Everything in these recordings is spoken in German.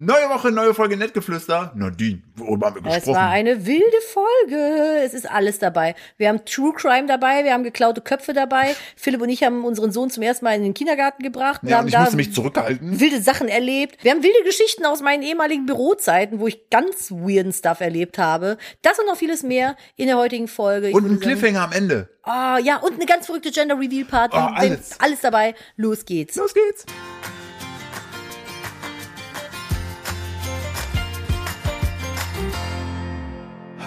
Neue Woche, neue Folge Nettgeflüster. Nadine, worüber haben wir gesprochen? Es war eine wilde Folge. Es ist alles dabei. Wir haben True Crime dabei, wir haben geklaute Köpfe dabei. Philipp und ich haben unseren Sohn zum ersten Mal in den Kindergarten gebracht. Wir ja, haben ich da musste mich zurückhalten. wilde Sachen erlebt. Wir haben wilde Geschichten aus meinen ehemaligen Bürozeiten, wo ich ganz weirden Stuff erlebt habe. Das und noch vieles mehr in der heutigen Folge. Ich Und ein Cliffhanger am Ende. Ah, ja, und eine ganz verrückte Gender Reveal Party. Oh, alles. alles dabei. Los geht's. Los geht's.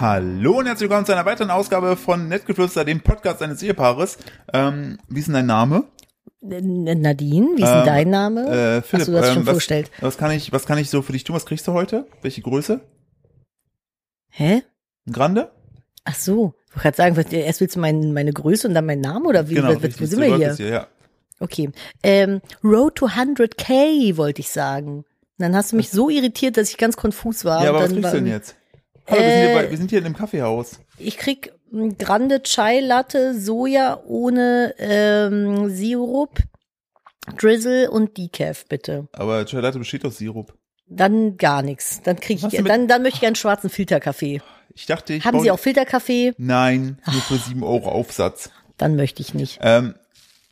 Hallo und herzlich willkommen zu einer weiteren Ausgabe von Nettgeflüster, dem Podcast eines Ehepaares. Ähm, wie ist denn dein Name? Nadine, wie ist denn Ähm, dein Name? Äh, Philipp, Hast du das ähm, schon was, vorgestellt? Was kann ich, was kann ich so für dich tun? Was kriegst du heute? Welche Größe? Hä? Ein Grande? Ach so. Ich wollte gerade sagen, erst willst du mein, meine Größe und dann meinen Namen oder wie? was, was, wo richtig, sind so wir hier? es ja. Okay. Ähm, Road to 100k wollte ich sagen. Und dann hast du mich so irritiert, dass ich ganz konfus war. Ja, aber was kriegst du denn jetzt? Hallo, wir, sind hier Äh, bei, wir sind hier in einem Kaffeehaus. Ich krieg Grande Chai Latte Soja ohne ähm, Sirup, Drizzle und Decaf bitte. Aber Chai Latte besteht aus Sirup. Dann gar nichts. Dann krieg ich dann dann möchte ich gerne schwarzen Filterkaffee. Ich dachte, ich Haben Sie auch Filterkaffee? Nein, nur für 7 Euro Aufsatz. Dann möchte ich nicht. Ähm,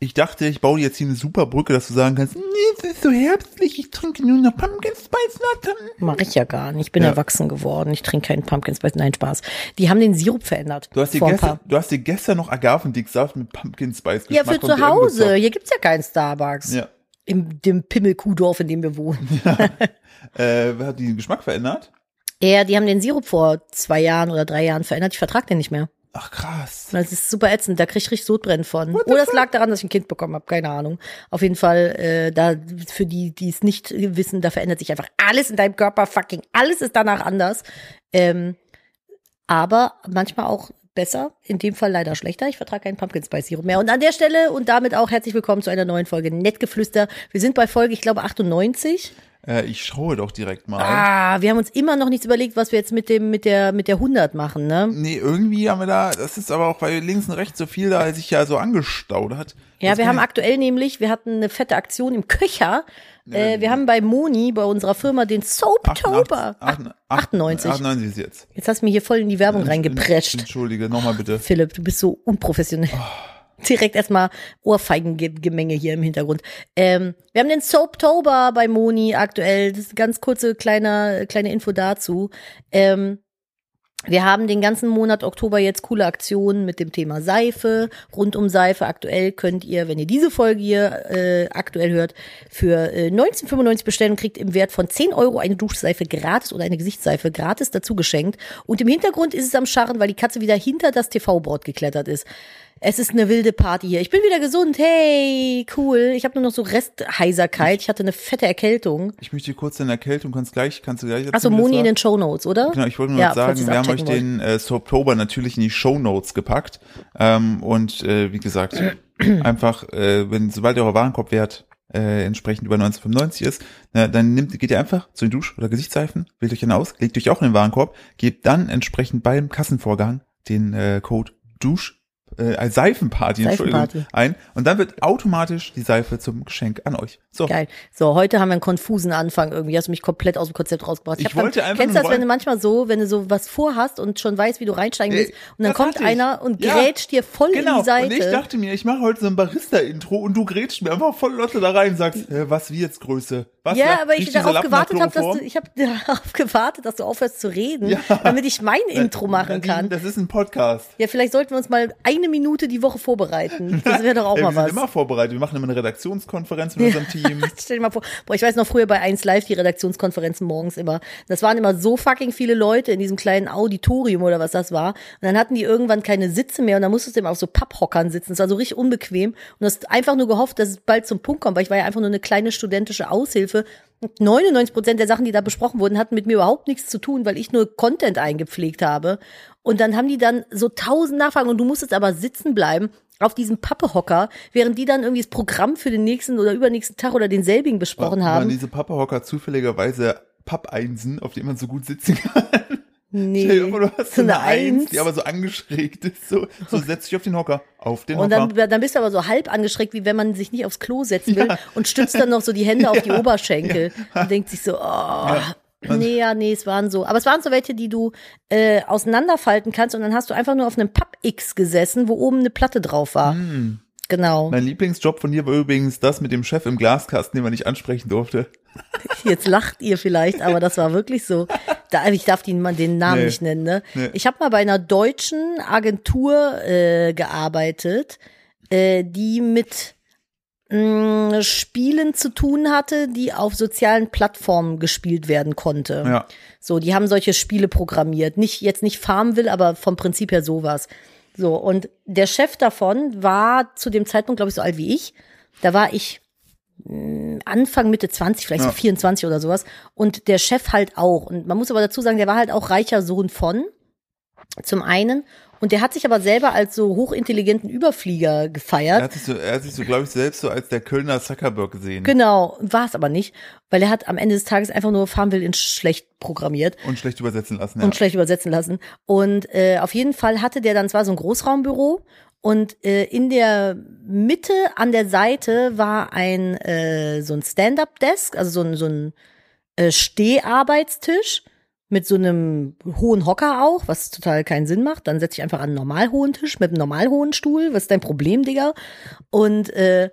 ich dachte, ich baue jetzt hier eine super Brücke, dass du sagen kannst, nee, es ist so herbstlich, ich trinke nur noch Pumpkin Spice Latte. Mache ich ja gar nicht. Ich bin Ja. erwachsen geworden. Ich trinke keinen Pumpkin Spice. Nein, Spaß. Die haben den Sirup verändert. Du hast dir gestern, du hast dir gestern noch Agavendicksaft mit Pumpkin Spice Ja, Geschmack für zu Hause. Hier gibt's ja keinen Starbucks. Ja. Im dem Pimmelkuhdorf, in dem wir wohnen. Äh, wer hat den Geschmack verändert? Ja, die haben den Sirup vor zwei Jahren oder drei Jahren verändert. Ich vertrag den nicht mehr. Ach krass. Das ist super ätzend. Da krieg ich richtig Sodbrennen von. Oder es lag daran, dass ich ein Kind bekommen habe. Keine Ahnung. Auf jeden Fall, äh, da für die, die es nicht wissen, da verändert sich einfach alles in deinem Körper. Fucking alles ist danach anders. Ähm, aber manchmal auch besser. In dem Fall leider schlechter. Ich vertrage keinen Pumpkin Spice Sirup mehr. Und an der Stelle und damit auch herzlich willkommen zu einer neuen Folge Nettgeflüster. Wir sind bei Folge, ich glaube, 98. Äh, ich schaue doch direkt mal. Ah, wir haben uns immer noch nichts überlegt, was wir jetzt mit dem, mit der, mit der 100 machen, ne? Nee, irgendwie haben wir da, das ist aber auch, weil links und rechts so viel da sich ja so angestaut hat. Ja, Das wir haben aktuell nämlich, wir hatten eine fette Aktion im Köcher. Äh, wir haben bei Moni, bei unserer Firma, den Soaptober. 88, 98. 98 ist jetzt. Jetzt hast du mir hier voll in die Werbung reingeprescht. Entschuldige, nochmal bitte. Philipp, du bist so unprofessionell. Direkt erstmal Ohrfeigengemenge hier im Hintergrund. Ähm, wir haben den Soaptober bei Moni aktuell. Das ist eine ganz kurze kleine, kleine Info dazu. Ähm, wir haben den ganzen Monat Oktober jetzt coole Aktionen mit dem Thema Seife, rund um Seife. Aktuell könnt ihr, wenn ihr diese Folge hier äh, aktuell hört, für äh, 19,95 bestellen und kriegt im Wert von 10 Euro eine Duschseife gratis oder eine Gesichtsseife gratis dazu geschenkt. Und im Hintergrund ist es am Scharren, weil die Katze wieder hinter das TV-Board geklettert ist. Es ist eine wilde Party hier. Ich bin wieder gesund. Hey, cool. Ich habe nur noch so Restheiserkeit. Ich hatte eine fette Erkältung. Ich möchte kurz deine Erkältung, kannst gleich, kannst du gleich erzählen, Achso, wie das Moni in den Show Notes, oder? Genau, ich wollte nur Ja, sagen, wir haben euch abchecken den äh, Soaptober natürlich in die Show Notes gepackt. Ähm, und äh, wie gesagt, einfach, äh, wenn sobald euer Warenkorbwert äh, entsprechend über 1995 ist, na, dann nimmt, geht ihr einfach zu den Dusch- oder Gesichtsseifen, wählt euch eine aus, legt euch auch in den Warenkorb, gebt dann entsprechend beim Kassenvorgang den äh, Code Dusch äh, Seifenparty, Entschuldigung, Seifenparty. ein und dann wird automatisch die Seife zum Geschenk an euch. So, Geil. So, heute haben wir einen konfusen Anfang irgendwie. Hast du mich komplett aus dem Konzept rausgebracht. Ich dann- wollte einfach Kennst du das, wenn du manchmal so, wenn du so was vorhast und schon weißt, wie du reinsteigen willst, und dann kommt ich. einer und Ja. grätscht dir voll in Genau, die Seite. und ich dachte mir, ich mache heute so ein Barista-Intro und du grätschst mir einfach voll Lotte da rein und sagst, äh, was wie jetzt Größe? Was ja, aber ich darauf gewartet habe, dass du, ich habe darauf gewartet, dass du aufhörst zu reden, Ja. damit ich mein Intro machen kann. Das ist ein Podcast. Ja, vielleicht sollten wir uns mal eine Minute die Woche vorbereiten. Das wäre doch auch Ey, mal wir sind was. immer vorbereitet. Wir machen immer eine Redaktionskonferenz mit unserem Team. Stell dir mal vor, boah, ich weiß noch früher bei 1 Live die Redaktionskonferenzen morgens immer. Das waren immer so fucking viele Leute in diesem kleinen Auditorium oder was das war. Und dann hatten die irgendwann keine Sitze mehr und dann musstest du immer auf so Papphockern sitzen. Das war so richtig unbequem. Und hast einfach nur gehofft, dass es bald zum Punkt kommt, weil ich war ja einfach nur eine kleine studentische Aushilfe. Und 99 Prozent der Sachen, die da besprochen wurden, hatten mit mir überhaupt nichts zu tun, weil ich nur Content eingepflegt habe. Und dann haben die dann so tausend Nachfragen und du musstest aber sitzen bleiben auf diesem Pappehocker, während die dann irgendwie das Programm für den nächsten oder übernächsten Tag oder denselbigen besprochen Waren haben. diese Papperhocker zufälligerweise Pappeinsen, auf denen man so gut sitzen kann? Nee, Stell dir vor, du hast so eine Eins, Eins. die aber so angeschrägt ist. So, so setz dich auf den Hocker. Auf den Und Hocker. dann, dann bist du aber so halb angeschreckt, wie wenn man sich nicht aufs Klo setzen will und stützt dann noch so die Hände auf die Oberschenkel und denkt sich so, oh, nee, ja, nee, es waren so. Aber es waren so welche, die du äh, auseinanderfalten kannst und dann hast du einfach nur auf einem Papp-X gesessen, wo oben eine Platte drauf war. Genau. Mein Lieblingsjob von dir war übrigens das mit dem Chef im Glaskasten, den man nicht ansprechen durfte. Jetzt lacht ihr vielleicht, aber das war wirklich so. Da, ich darf den, den Namen Nee. nicht nennen. Ne? Nee. Ich habe mal bei einer deutschen Agentur äh, gearbeitet, äh, die mit mh, Spielen zu tun hatte, die auf sozialen Plattformen gespielt werden konnte. Ja. So, die haben solche Spiele programmiert. Nicht, jetzt nicht Farmville, aber vom Prinzip her sowas. So, und der Chef davon war zu dem Zeitpunkt, glaube ich, so alt wie ich. Da war ich Anfang, Mitte 20, vielleicht Ja. so 24 oder sowas. Und der Chef halt auch. Und man muss aber dazu sagen, der war halt auch reicher Sohn von. Zum einen. Und der hat sich aber selber als so hochintelligenten Überflieger Er gefeiert. hat sich so, er hat sich so, glaube ich, selbst so als der Kölner Zuckerberg gesehen. Genau, war es aber nicht, weil er hat am Ende des Tages einfach nur Farmville in schlecht programmiert. Und schlecht übersetzen lassen, ja. und schlecht übersetzen lassen. Und äh, auf jeden Fall hatte der dann zwar so ein Großraumbüro und äh, in der Mitte an der Seite war ein äh, so ein Stand-up-Desk, also so ein so ein äh, Steharbeitstisch mit so einem hohen Hocker auch, was total keinen Sinn macht. Dann setze ich einfach an einen normal hohen Tisch mit einem normal hohen Stuhl. Was ist dein Problem, Digga? Und äh,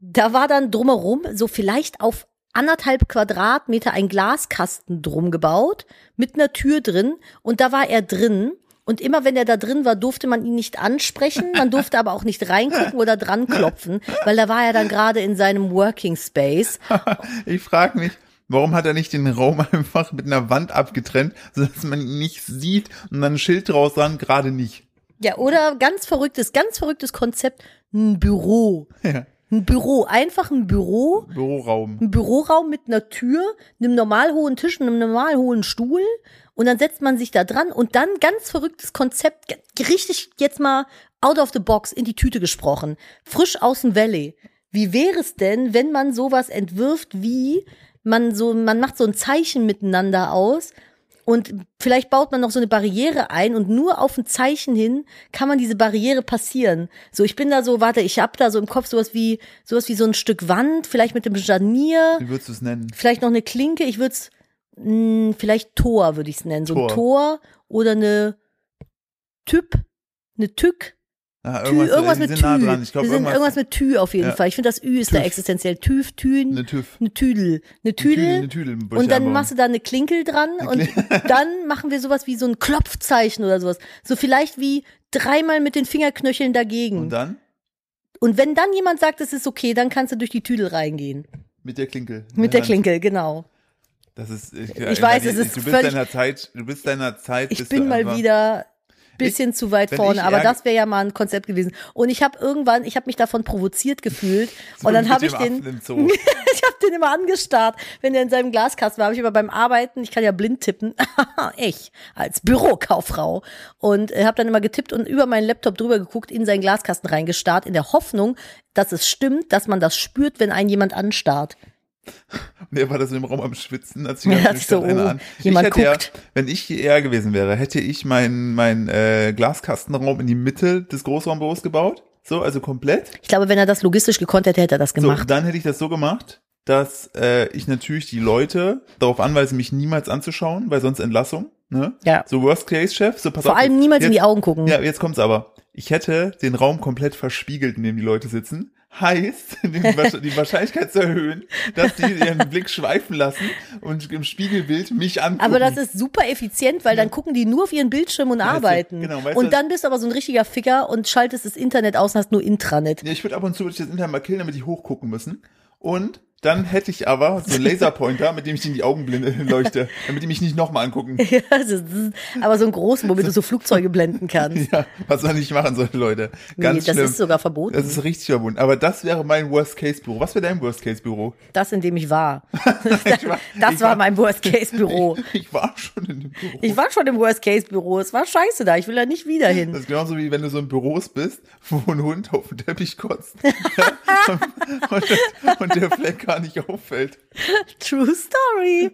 da war dann drumherum so vielleicht auf anderthalb Quadratmeter ein Glaskasten drum gebaut mit einer Tür drin und da war er drin. Und immer wenn er da drin war, durfte man ihn nicht ansprechen, man durfte aber auch nicht reingucken oder dran klopfen, weil da war er dann gerade in seinem Working Space. Ich frage mich, warum hat er nicht den Raum einfach mit einer Wand abgetrennt, sodass man ihn nicht sieht und dann ein Schild draus dran, gerade nicht. Ja, oder ganz verrücktes, ganz verrücktes Konzept, ein Büro. Ja. Ein Büro, einfach ein Büro, Büroraum. ein Büroraum mit einer Tür, einem normal hohen Tisch und einem normal hohen Stuhl und dann setzt man sich da dran und dann ganz verrücktes Konzept, richtig jetzt mal out of the box in die Tüte gesprochen, frisch aus dem Valley. Wie wäre es denn, wenn man sowas entwirft wie man so man macht so ein Zeichen miteinander aus und vielleicht baut man noch so eine Barriere ein und nur auf ein Zeichen hin kann man diese Barriere passieren. So, ich bin da so, warte, ich hab da so im Kopf sowas wie, sowas wie so ein Stück Wand, vielleicht mit dem Scharnier, Wie würdest du es nennen? vielleicht noch eine Klinke, ich würde es, vielleicht Tor würde ich es nennen. So ein Tor. Tor oder eine Typ, eine Tück, Ah, Tü, irgendwas mit Tü. nah dran. Ich glaube, Wir sind irgendwas, irgendwas mit Tü auf jeden Ja. Fall. Ich finde, das Ü ist da TÜV. existenziell. Tüf, Tün, eine TÜV. eine Tüdel. Eine Tüdel. Eine Tüdel, Und dann machst du da eine Klinkel dran und dann machen wir sowas wie so ein Klopfzeichen oder sowas. So vielleicht wie dreimal mit den Fingerknöcheln dagegen. Und Und, dann wenn dann jemand sagt, es ist okay, dann kannst du durch die Tüdel reingehen. mit der Klinke. Mit der Hand. Klinkel, genau. Das ist, ich, weiß, es ist du bist deiner Zeit, du bist deiner Zeit. Ich bin mal wieder bisschen zu weit vorne, ich aber das wäre ja mal ein Konzept gewesen. Und ich habe irgendwann, ich habe mich davon provoziert gefühlt so und dann habe ich den ich habe den immer angestarrt, wenn er in seinem Glaskasten war. Habe ich aber beim Arbeiten, ich kann ja blind tippen, ich als Bürokauffrau und äh, habe dann immer getippt und über meinen Laptop drüber geguckt, in seinen Glaskasten reingestarrt, in der Hoffnung, dass es stimmt, dass man das spürt, wenn einen jemand anstarrt. Und er war da so im Raum am Schwitzen, als Ja, ganze das so, einer an. jemand ich hätte guckt. ja, wenn ich hierher gewesen wäre, hätte ich meinen mein, äh, Glaskastenraum in die Mitte des Großraumbüros gebaut. So, also komplett. Ich glaube, wenn er das logistisch gekonnt hätte, hätte er das So, gemacht. dann hätte ich das so gemacht, dass äh, ich natürlich die Leute darauf anweise, mich niemals anzuschauen, weil sonst Entlassung. Ne? Ja. So Worst Case Chef. So pass Vor auf, allem niemals jetzt, in die Augen gucken. Ja, jetzt kommt's aber. Ich hätte den Raum komplett verspiegelt, in dem die Leute sitzen. Heißt, die Wahrsch- die Wahrscheinlichkeit zu erhöhen, dass die ihren Blick schweifen lassen und im Spiegelbild mich angucken. Aber das ist super effizient, weil dann gucken die nur auf ihren Bildschirm und Weißt du, arbeiten. genau, weißt du, und dann bist du aber so ein richtiger Ficker und schaltest das Internet aus und hast nur Intranet. Ja, ich würde ab und zu ich das Internet mal killen, damit die hochgucken müssen. Und dann hätte ich aber so einen Laserpointer, mit dem ich in die Augen blende, leuchte, damit die mich nicht nochmal angucken. Ja, das ist, aber so ein großen, womit du so Flugzeuge blenden kannst. Ja, was man nicht machen soll, Leute. Ganz nee, das schlimm. ist sogar verboten. das ist richtig verbunden. Aber das wäre mein Worst-Case-Büro. Was wäre dein Worst-Case-Büro? Das, in dem ich war. Ich war- Das ich war mein Worst-Case-Büro. Ich, ich war schon in dem Büro. Ich war schon im Worst-Case-Büro. Es war scheiße da. Ich will da nicht wieder Das hin. ist genauso wie wenn du so in Büros bist, wo ein Hund auf den Teppich kotzt. und, und der Fleck gar nicht auffällt. True Story.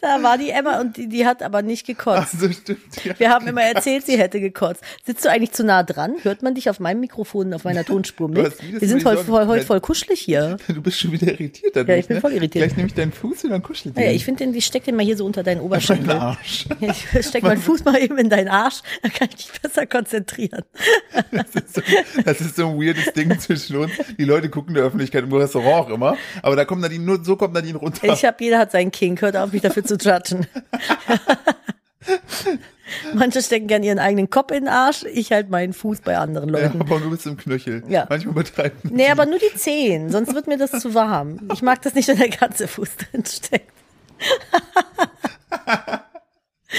Da war die Emma und die, die hat aber nicht gekotzt. Also stimmt. Ja. Wir haben immer erzählt, sie hätte gekotzt. Sitzt du eigentlich zu nah dran? Hört man dich auf meinem Mikrofon, auf meiner Tonspur mit? Wir sind heute voll, heute voll kuschelig hier. Du bist schon wieder irritiert dadurch, Ja, ich bin ne? voll irritiert. Gleich nehme ich deinen Fuß und dann kuschel ich den. ich finde, den- ich steck den mal hier so unter deinen Mein Oberschenkel. Arsch. Ich steck meinen Fuß mal eben in deinen Arsch, dann kann ich mich besser konzentrieren. Das ist, so, das ist so ein weirdes Ding zwischen uns. Die Leute gucken der Öffentlichkeit im Restaurant auch immer. Aber da kommt Nadine, nur so kommt Nadine runter. Ich habe, jeder hat seinen King, hört auf, mich dafür zu judgen. Manche stecken gern ihren eigenen Kopf in den Arsch, ich halt meinen Fuß bei anderen ja, Leuten. aber nur bis zum Knöchel. Ja. Manchmal übertreiben. Nee, aber nur die Zehen, sonst wird mir das zu warm. Ich mag das nicht, wenn der ganze Fuß drin steckt.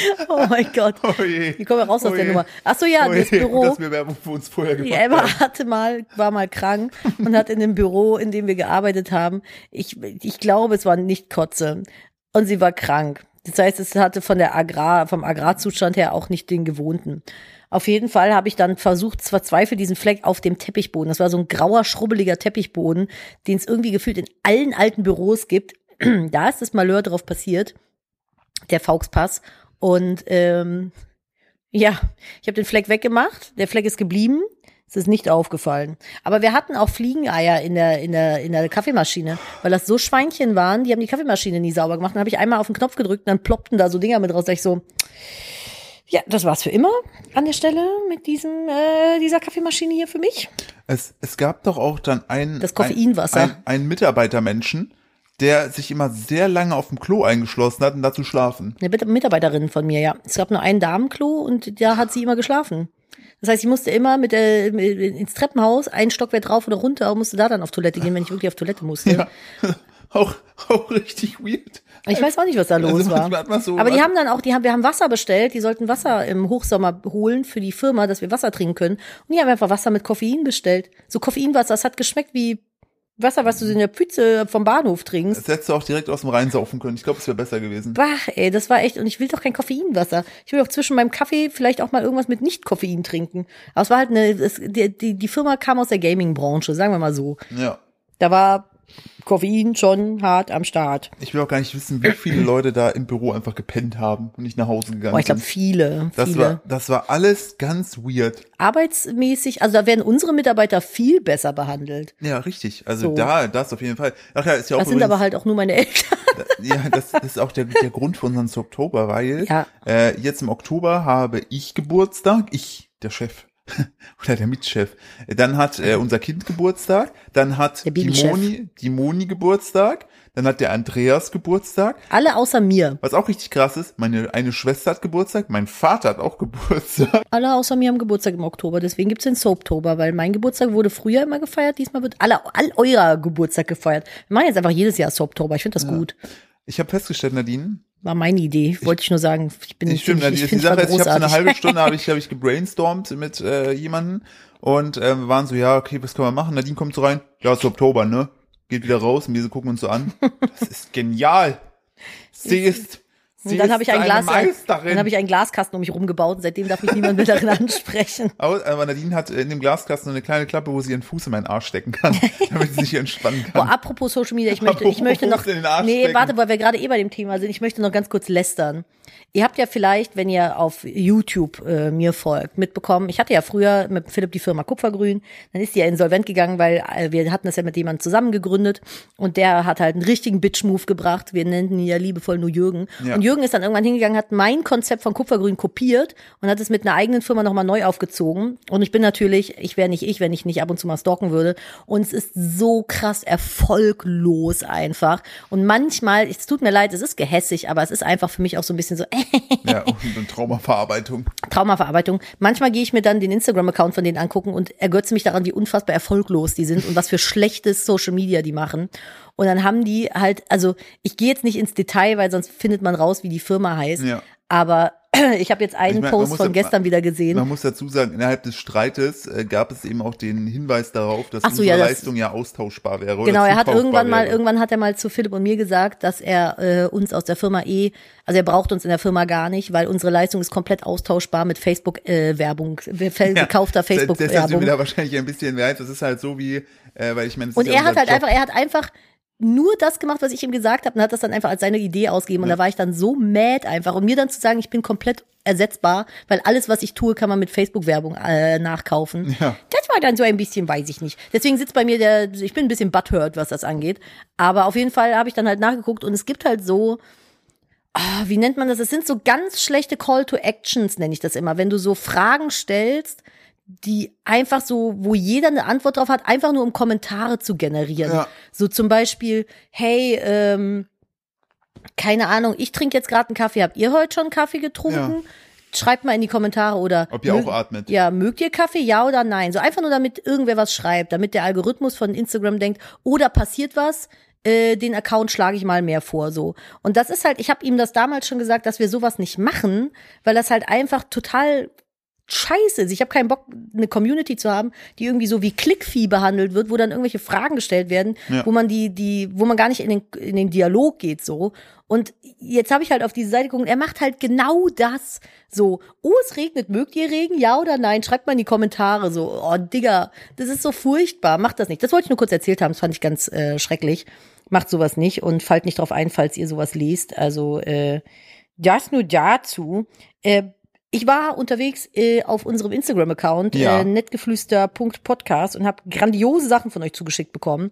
oh mein Gott. Oh je. Wie kommen wir raus aus Oh der. Nummer? Ach so, ja, Oh das je, Büro. Dass wir Werbung für uns vorher Die gemacht Emma haben. hatte mal, war mal krank und hat in dem Büro, in dem wir gearbeitet haben, ich, ich glaube, es war nicht Kotze. Und sie war krank. Das heißt, es hatte von der Agrar, vom Agrarzustand her auch nicht den gewohnten. Auf jeden Fall habe ich dann versucht, verzweifelt diesen Fleck auf dem Teppichboden. Das war so ein grauer, schrubbeliger Teppichboden, den es irgendwie gefühlt in allen alten Büros gibt. da ist das Malheur drauf passiert, der Fauxpass. Und ähm, ja, ich habe den Fleck weggemacht. Der Fleck ist geblieben. Es ist nicht aufgefallen. Aber wir hatten auch Fliegeneier in der, in der, in der Kaffeemaschine, weil das so Schweinchen waren, die haben die Kaffeemaschine nie sauber gemacht. Dann habe ich einmal auf den Knopf gedrückt und dann ploppten da so Dinger mit raus. Da ich so, ja, das war's für immer an der Stelle mit diesem, äh, dieser Kaffeemaschine hier für mich. Es, es gab doch auch dann einen, Das Koffeinwasser. Ein, ein, einen Mitarbeitermenschen, der sich immer sehr lange auf dem Klo eingeschlossen hat, um da zu schlafen. Eine Mit- Mitarbeiterin von mir, ja. Es gab nur ein Damenklo und da hat sie immer geschlafen. Das heißt, ich musste immer mit mit, ins Treppenhaus, einen Stockwerk drauf oder runter und musste da dann auf Toilette gehen, wenn ich wirklich auf Toilette musste. Ja. auch, auch richtig weird. Ich weiß auch nicht, was da los Also war. so- Aber die haben dann auch, die haben, wir haben Wasser bestellt, die sollten Wasser im Hochsommer holen für die Firma, dass wir Wasser trinken können. Und die haben einfach Wasser mit Koffein bestellt. So Koffeinwasser, das hat geschmeckt wie Wasser, was du in der Pfütze vom Bahnhof trinkst. Das hättest du auch direkt aus dem Rhein saufen können. Ich glaube, es wäre besser gewesen. Bah, ey, das war echt, und ich will doch kein Koffeinwasser. Ich will doch zwischen meinem Kaffee vielleicht auch mal irgendwas mit Nicht-Koffein trinken. Aber es war halt eine, es, die, die, die Firma kam aus der Gaming-Branche, sagen wir mal so. Ja. Da war Koffein schon hart am Start. Ich will auch gar nicht wissen, wie viele Leute da im Büro einfach gepennt haben und nicht nach Hause gegangen Boah, ich glaube sind. viele, Das viele. war, das war alles ganz weird. Arbeitsmäßig, also da werden unsere Mitarbeiter viel besser behandelt. Ja, richtig. Also So. da, das auf jeden Fall. Ach ja, ist ja auch Das sind übrigens- aber halt auch nur meine Eltern. Ja, das ist auch der, der Grund für unseren Oktober, weil Ja. äh, jetzt im Oktober habe ich Geburtstag, ich, der Chef oder der Mitchef. Dann hat äh, unser Kind Geburtstag, dann hat die. Moni, die Moni Geburtstag, dann hat der Andreas Geburtstag. Alle außer mir. Was auch richtig krass ist, meine eine Schwester hat Geburtstag, mein Vater hat auch Geburtstag. Alle außer mir haben Geburtstag im Oktober. Deswegen gibt's den Soaptober, weil mein Geburtstag wurde früher immer gefeiert. Diesmal wird alle, all eurer Geburtstag gefeiert. Wir machen jetzt einfach jedes Jahr Soaptober. Ich finde das gut. Ich habe festgestellt, Nadine, War meine Idee. Wollte ich nur sagen. Ich bin Ich stimmt, ich, ich die Sache ist, ich habe eine halbe Stunde habe ich, hab ich gebrainstormt mit äh, jemandem und äh, wir waren so, ja, okay, was können wir machen? Nadine kommt so rein, ja, ist Oktober, ne? Geht wieder raus und wir gucken uns so an. Das ist genial. Sie ist, sie Und dann habe ich ein Glas, dann habe ich einen Glaskasten um mich rumgebaut und seitdem darf mich niemand mehr darin ansprechen. aber, aber Nadine hat in dem Glaskasten eine kleine Klappe, wo sie ihren Fuß in meinen Arsch stecken kann, damit sie sich entspannen kann. Boah, apropos Social Media, ich möchte, ich Apropos möchte noch, in den Arsch nee, stecken. warte, weil wir gerade eh bei dem Thema sind, ich möchte noch ganz kurz lästern. Ihr habt ja vielleicht, wenn ihr auf YouTube äh, mir folgt, mitbekommen, ich hatte ja früher mit Philipp die Firma Kupfergrün, dann ist die ja insolvent gegangen, weil äh, wir hatten das ja mit jemandem zusammen gegründet und der hat halt einen richtigen Bitch-Move gebracht, wir nennen ihn ja liebevoll nur Jürgen. Ja. Und Jürgen ist dann irgendwann hingegangen, hat mein Konzept von Kupfergrün kopiert und hat es mit einer eigenen Firma nochmal neu aufgezogen. Und ich bin natürlich, ich wäre nicht ich, wenn ich nicht ab und zu mal stalken würde. Und es ist so krass erfolglos einfach. Und manchmal, es tut mir leid, es ist gehässig, aber es ist einfach für mich auch so ein bisschen so, äh, Ja, und Traumaverarbeitung. Traumaverarbeitung. Manchmal gehe ich mir dann den Instagram-Account von denen angucken und ergötze mich daran, wie unfassbar erfolglos die sind und was für schlechtes Social Media die machen. Und dann haben die halt, also ich gehe jetzt nicht ins Detail, weil sonst findet man raus, wie die Firma heißt. Ja. Aber ich habe jetzt einen Ich mein, Post von ja- gestern wieder gesehen. Man muss dazu sagen, innerhalb des Streites äh, gab es eben auch den Hinweis darauf, dass Ach so, unsere ja, das- Leistung ja austauschbar wäre. Genau, er hat irgendwann mal, wäre. irgendwann hat er mal zu Philipp und mir gesagt, dass er äh, uns aus der Firma eh, also er braucht uns in der Firma gar nicht, weil unsere Leistung ist komplett austauschbar mit Facebook-Werbung, äh, gekaufter Das- Das ist Facebook-Werbung. wieder wahrscheinlich ein bisschen weit. Das ist halt so wie, äh, weil ich meine, es Und ja er hat halt einfach, er hat einfach nur das gemacht, was ich ihm gesagt habe und hat das dann einfach als seine Idee ausgegeben. Und da war ich dann so mad einfach. Und mir dann zu sagen, ich bin komplett ersetzbar, weil alles, was ich tue, kann man mit Facebook-Werbung äh, nachkaufen. Ja. Das war dann so ein bisschen, weiß ich nicht. Deswegen sitzt bei mir der, ich bin ein bisschen butthurt, was das angeht. Aber auf jeden Fall habe ich dann halt nachgeguckt und es gibt halt so, ah, wie nennt man das? Es sind so ganz schlechte Call to Actions, nenne ich das immer. Wenn du so Fragen stellst, die einfach so, wo jeder eine Antwort drauf hat, einfach nur um Kommentare zu generieren. Ja. So zum Beispiel, hey, ähm, keine Ahnung, ich trinke jetzt gerade einen Kaffee. Habt ihr heute schon einen Kaffee getrunken? Schreibt mal in die Kommentare oder Ob ihr mögt- auch atmet. Ja, mögt ihr Kaffee? Ja oder nein? So einfach nur, damit irgendwer was schreibt, damit der Algorithmus von Instagram denkt, oder passiert was, äh, den Account schlage ich mal mehr vor. So. Und das ist halt, ich habe ihm das damals schon gesagt, dass wir sowas nicht machen, weil das halt einfach total scheiße ist. Ich habe keinen Bock, eine Community zu haben, die irgendwie so wie Clickvieh behandelt wird, wo dann irgendwelche Fragen gestellt werden, Ja. wo man die, die, wo man gar nicht in den, in den Dialog geht so. Und jetzt habe ich halt auf diese Seite geguckt, er macht halt genau das. So, oh, es regnet, mögt ihr Regen? Ja oder nein? Schreibt mal in die Kommentare so, oh Digga, das ist so furchtbar, macht das nicht. Das wollte ich nur kurz erzählt haben, das fand ich ganz äh, schrecklich. Macht sowas nicht und fallt nicht drauf ein, falls ihr sowas liest. Also, äh, das nur dazu. Äh, ich war unterwegs äh, auf unserem Instagram-Account, Ja. äh, nettgeflüster.podcast und habe grandiose Sachen von euch zugeschickt bekommen.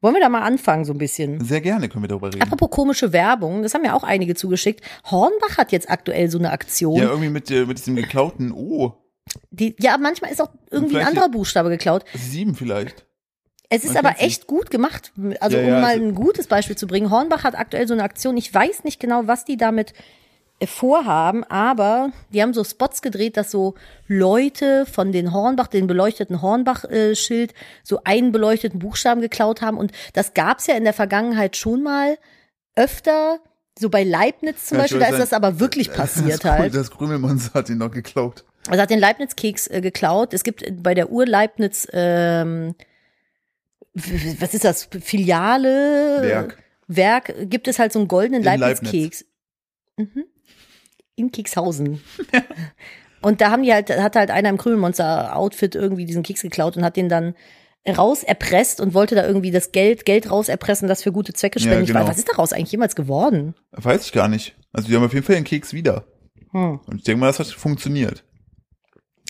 Wollen wir da mal anfangen so ein bisschen? Sehr gerne können wir darüber reden. Apropos komische Werbung, das haben ja auch einige zugeschickt. Hornbach hat jetzt aktuell so eine Aktion. Ja, irgendwie mit, äh, mit diesem geklauten O. Die, ja, manchmal ist auch irgendwie ein anderer Buchstabe geklaut. Sieben vielleicht. Es ist Man aber echt gut gemacht. Also Ja, um ja, mal also- ein gutes Beispiel zu bringen. Hornbach hat aktuell so eine Aktion. Ich weiß nicht genau, was die damit vorhaben, aber die haben so Spots gedreht, dass so Leute von den Hornbach, den beleuchteten Hornbach-Schild, so einen beleuchteten Buchstaben geklaut haben. Und das gab's ja in der Vergangenheit schon mal öfter. So bei Leibniz zum Ja, Beispiel, da ist das aber wirklich passiert das, halt. Das Krümelmonster hat ihn noch geklaut. Also hat den Leibniz-Keks äh, geklaut. Es gibt bei der Ur-Leibniz, ähm, was ist das, Filiale? Werk. Werk, gibt es halt so einen goldenen Leibniz-Keks. Mhm. In Kekshausen. Und da haben die halt, hat halt einer im Krümelmonster-Outfit irgendwie diesen Keks geklaut und hat den dann rauserpresst und wollte da irgendwie das Geld, Geld rauserpressen, das für gute Zwecke Ja, spenden. Ich genau. weiß, was ist daraus eigentlich jemals geworden? Weiß ich gar nicht. Also wir haben auf jeden Fall den Keks wieder. Hm. Und ich denke mal, das hat funktioniert.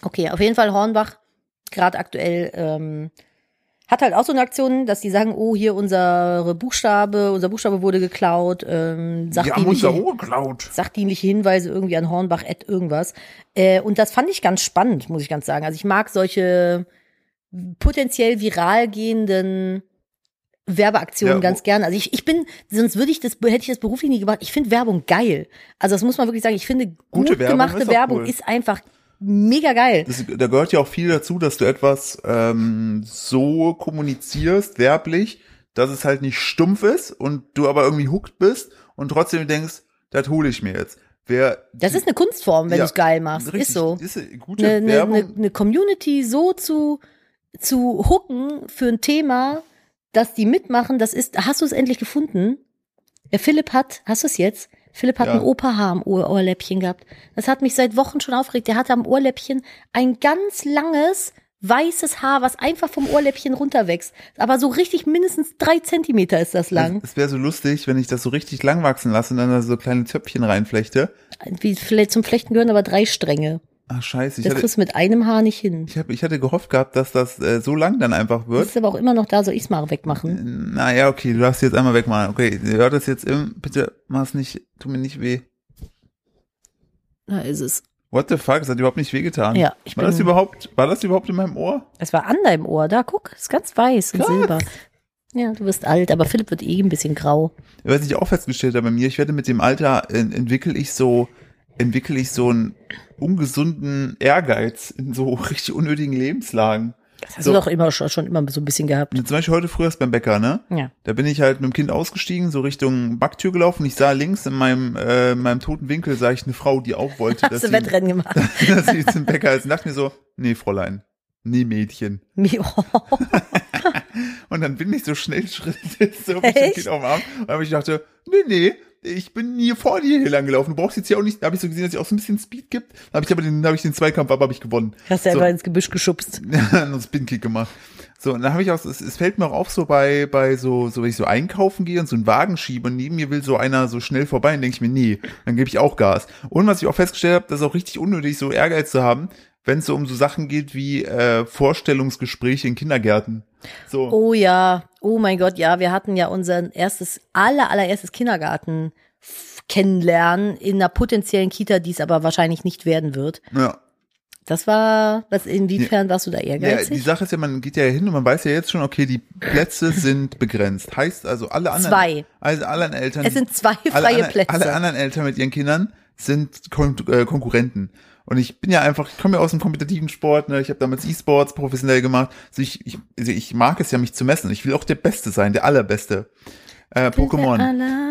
Okay, auf jeden Fall Hornbach, gerade aktuell, ähm, hat halt auch so eine Aktion, dass die sagen, oh, hier unsere Buchstabe, unser Buchstabe wurde geklaut, ähm, Die sachdienliche, O geklaut. sachdienliche Hinweise irgendwie an Hornbach, at irgendwas. Äh, und das fand ich ganz spannend, muss ich ganz sagen. Also ich mag solche potenziell viral gehenden Werbeaktionen Ja, ganz gern. Also ich, ich bin, sonst würde ich das, hätte ich das beruflich nie gemacht. Ich finde Werbung geil. Also das muss man wirklich sagen. Ich finde, gut Werbung gemachte ist Werbung cool. ist einfach mega geil. Das, da gehört ja auch viel dazu, dass du etwas ähm, so kommunizierst, werblich, dass es halt nicht stumpf ist und du aber irgendwie hooked bist und trotzdem denkst, das hole ich mir jetzt. Wer Das ist eine Kunstform, wenn Ja, du es geil machst. richtig, ist so. Ist eine gute Eine, Werbung. eine, eine Community so zu, zu hooken für ein Thema, dass die mitmachen, das ist, hast du es endlich gefunden? Der Philipp hat, hast du es jetzt? Philipp hat Ja. ein Opa-Haar am Ohr Ohrläppchen gehabt. Das hat mich seit Wochen schon aufgeregt. Der hatte am Ohrläppchen ein ganz langes, weißes Haar, was einfach vom Ohrläppchen runterwächst. Aber so richtig mindestens drei Zentimeter ist das lang. Es wäre so lustig, wenn ich das so richtig lang wachsen lasse und dann da so kleine Zöpfchen reinflechte. Wie, vielleicht zum Flechten gehören aber drei Stränge. Ach scheiße, ich Das hatte, kriegst du mit einem Haar nicht hin. ich, hab, ich hatte gehofft gehabt, dass das äh, so lang dann einfach Das wird. ist aber auch immer noch da, soll ich's mal wegmachen? Naja, okay, du darfst jetzt einmal wegmachen. Okay, hört das jetzt im, bitte mach's nicht, tu mir nicht weh. Da ist es. What the fuck, es hat überhaupt nicht wehgetan. Ja, ich war das bin- überhaupt, war das überhaupt in meinem Ohr? Es war an deinem Ohr. Da, guck, ist ganz weiß und Krass. silber. Ja, du wirst alt, aber Philipp wird eh ein bisschen grau. Was ich auch festgestellt habe bei mir, ich werde mit dem Alter äh, entwickle ich so, entwickle ich so einen ungesunden Ehrgeiz in so richtig unnötigen Lebenslagen. Das hast So. du doch immer schon, schon immer so ein bisschen gehabt. Zum Beispiel heute früh erst beim Bäcker, ne? Ja. Da bin ich halt mit dem Kind ausgestiegen, so Richtung Backtür gelaufen. Ich sah links in meinem, äh, in meinem toten Winkel, sah ich eine Frau, die auch wollte, dass Hast du sie, Wettrennen gemacht? dass sie zum Bäcker ist. Und dachte mir so, nee, Fräulein, nee, Mädchen. Und dann bin ich so schnell Schritt so mit dem Echt? Kind auf dem Arm. Und ich dachte, nee, nee, ich bin hier vor dir hier lang gelaufen. Du brauchst jetzt hier auch nicht, da habe ich so gesehen, dass es auch so ein bisschen Speed gibt. Da habe ich aber den, habe ich den Zweikampf, aber habe ich gewonnen. Hast du so. einfach ins Gebüsch geschubst. einen Spin-Kick gemacht. So, und dann habe ich auch, es, es fällt mir auch auf, so bei, bei so, so, wenn ich so einkaufen gehe und so einen Wagen schiebe und neben mir will so einer so schnell vorbei, dann denke ich mir, nee, dann gebe ich auch Gas. Und was ich auch festgestellt habe, das ist auch richtig unnötig, so Ehrgeiz zu haben, wenn es so um so Sachen geht wie äh, Vorstellungsgespräche in Kindergärten. So. Oh ja, oh mein Gott, ja, wir hatten ja unser erstes, aller, allererstes Kindergarten kennenlernen in einer potenziellen Kita, die es aber wahrscheinlich nicht werden wird. Ja. Das war, was inwiefern warst du da Ja, ehrgeizig? die Sache ist ja, man geht ja hin und man weiß ja jetzt schon, okay, die Plätze sind begrenzt. Heißt also, alle anderen, Zwei. also alle anderen Eltern, es sind zwei alle, freie anderen- Plätze. alle anderen Eltern mit ihren Kindern sind Kon äh, Konkurrenten. Und ich bin ja einfach, ich komme ja aus dem kompetitiven Sport, ne? ich habe damals E-Sports professionell gemacht. Also ich, ich, also ich mag es ja, mich zu messen. Ich will auch der Beste sein, der Allerbeste. Äh, Pokémon.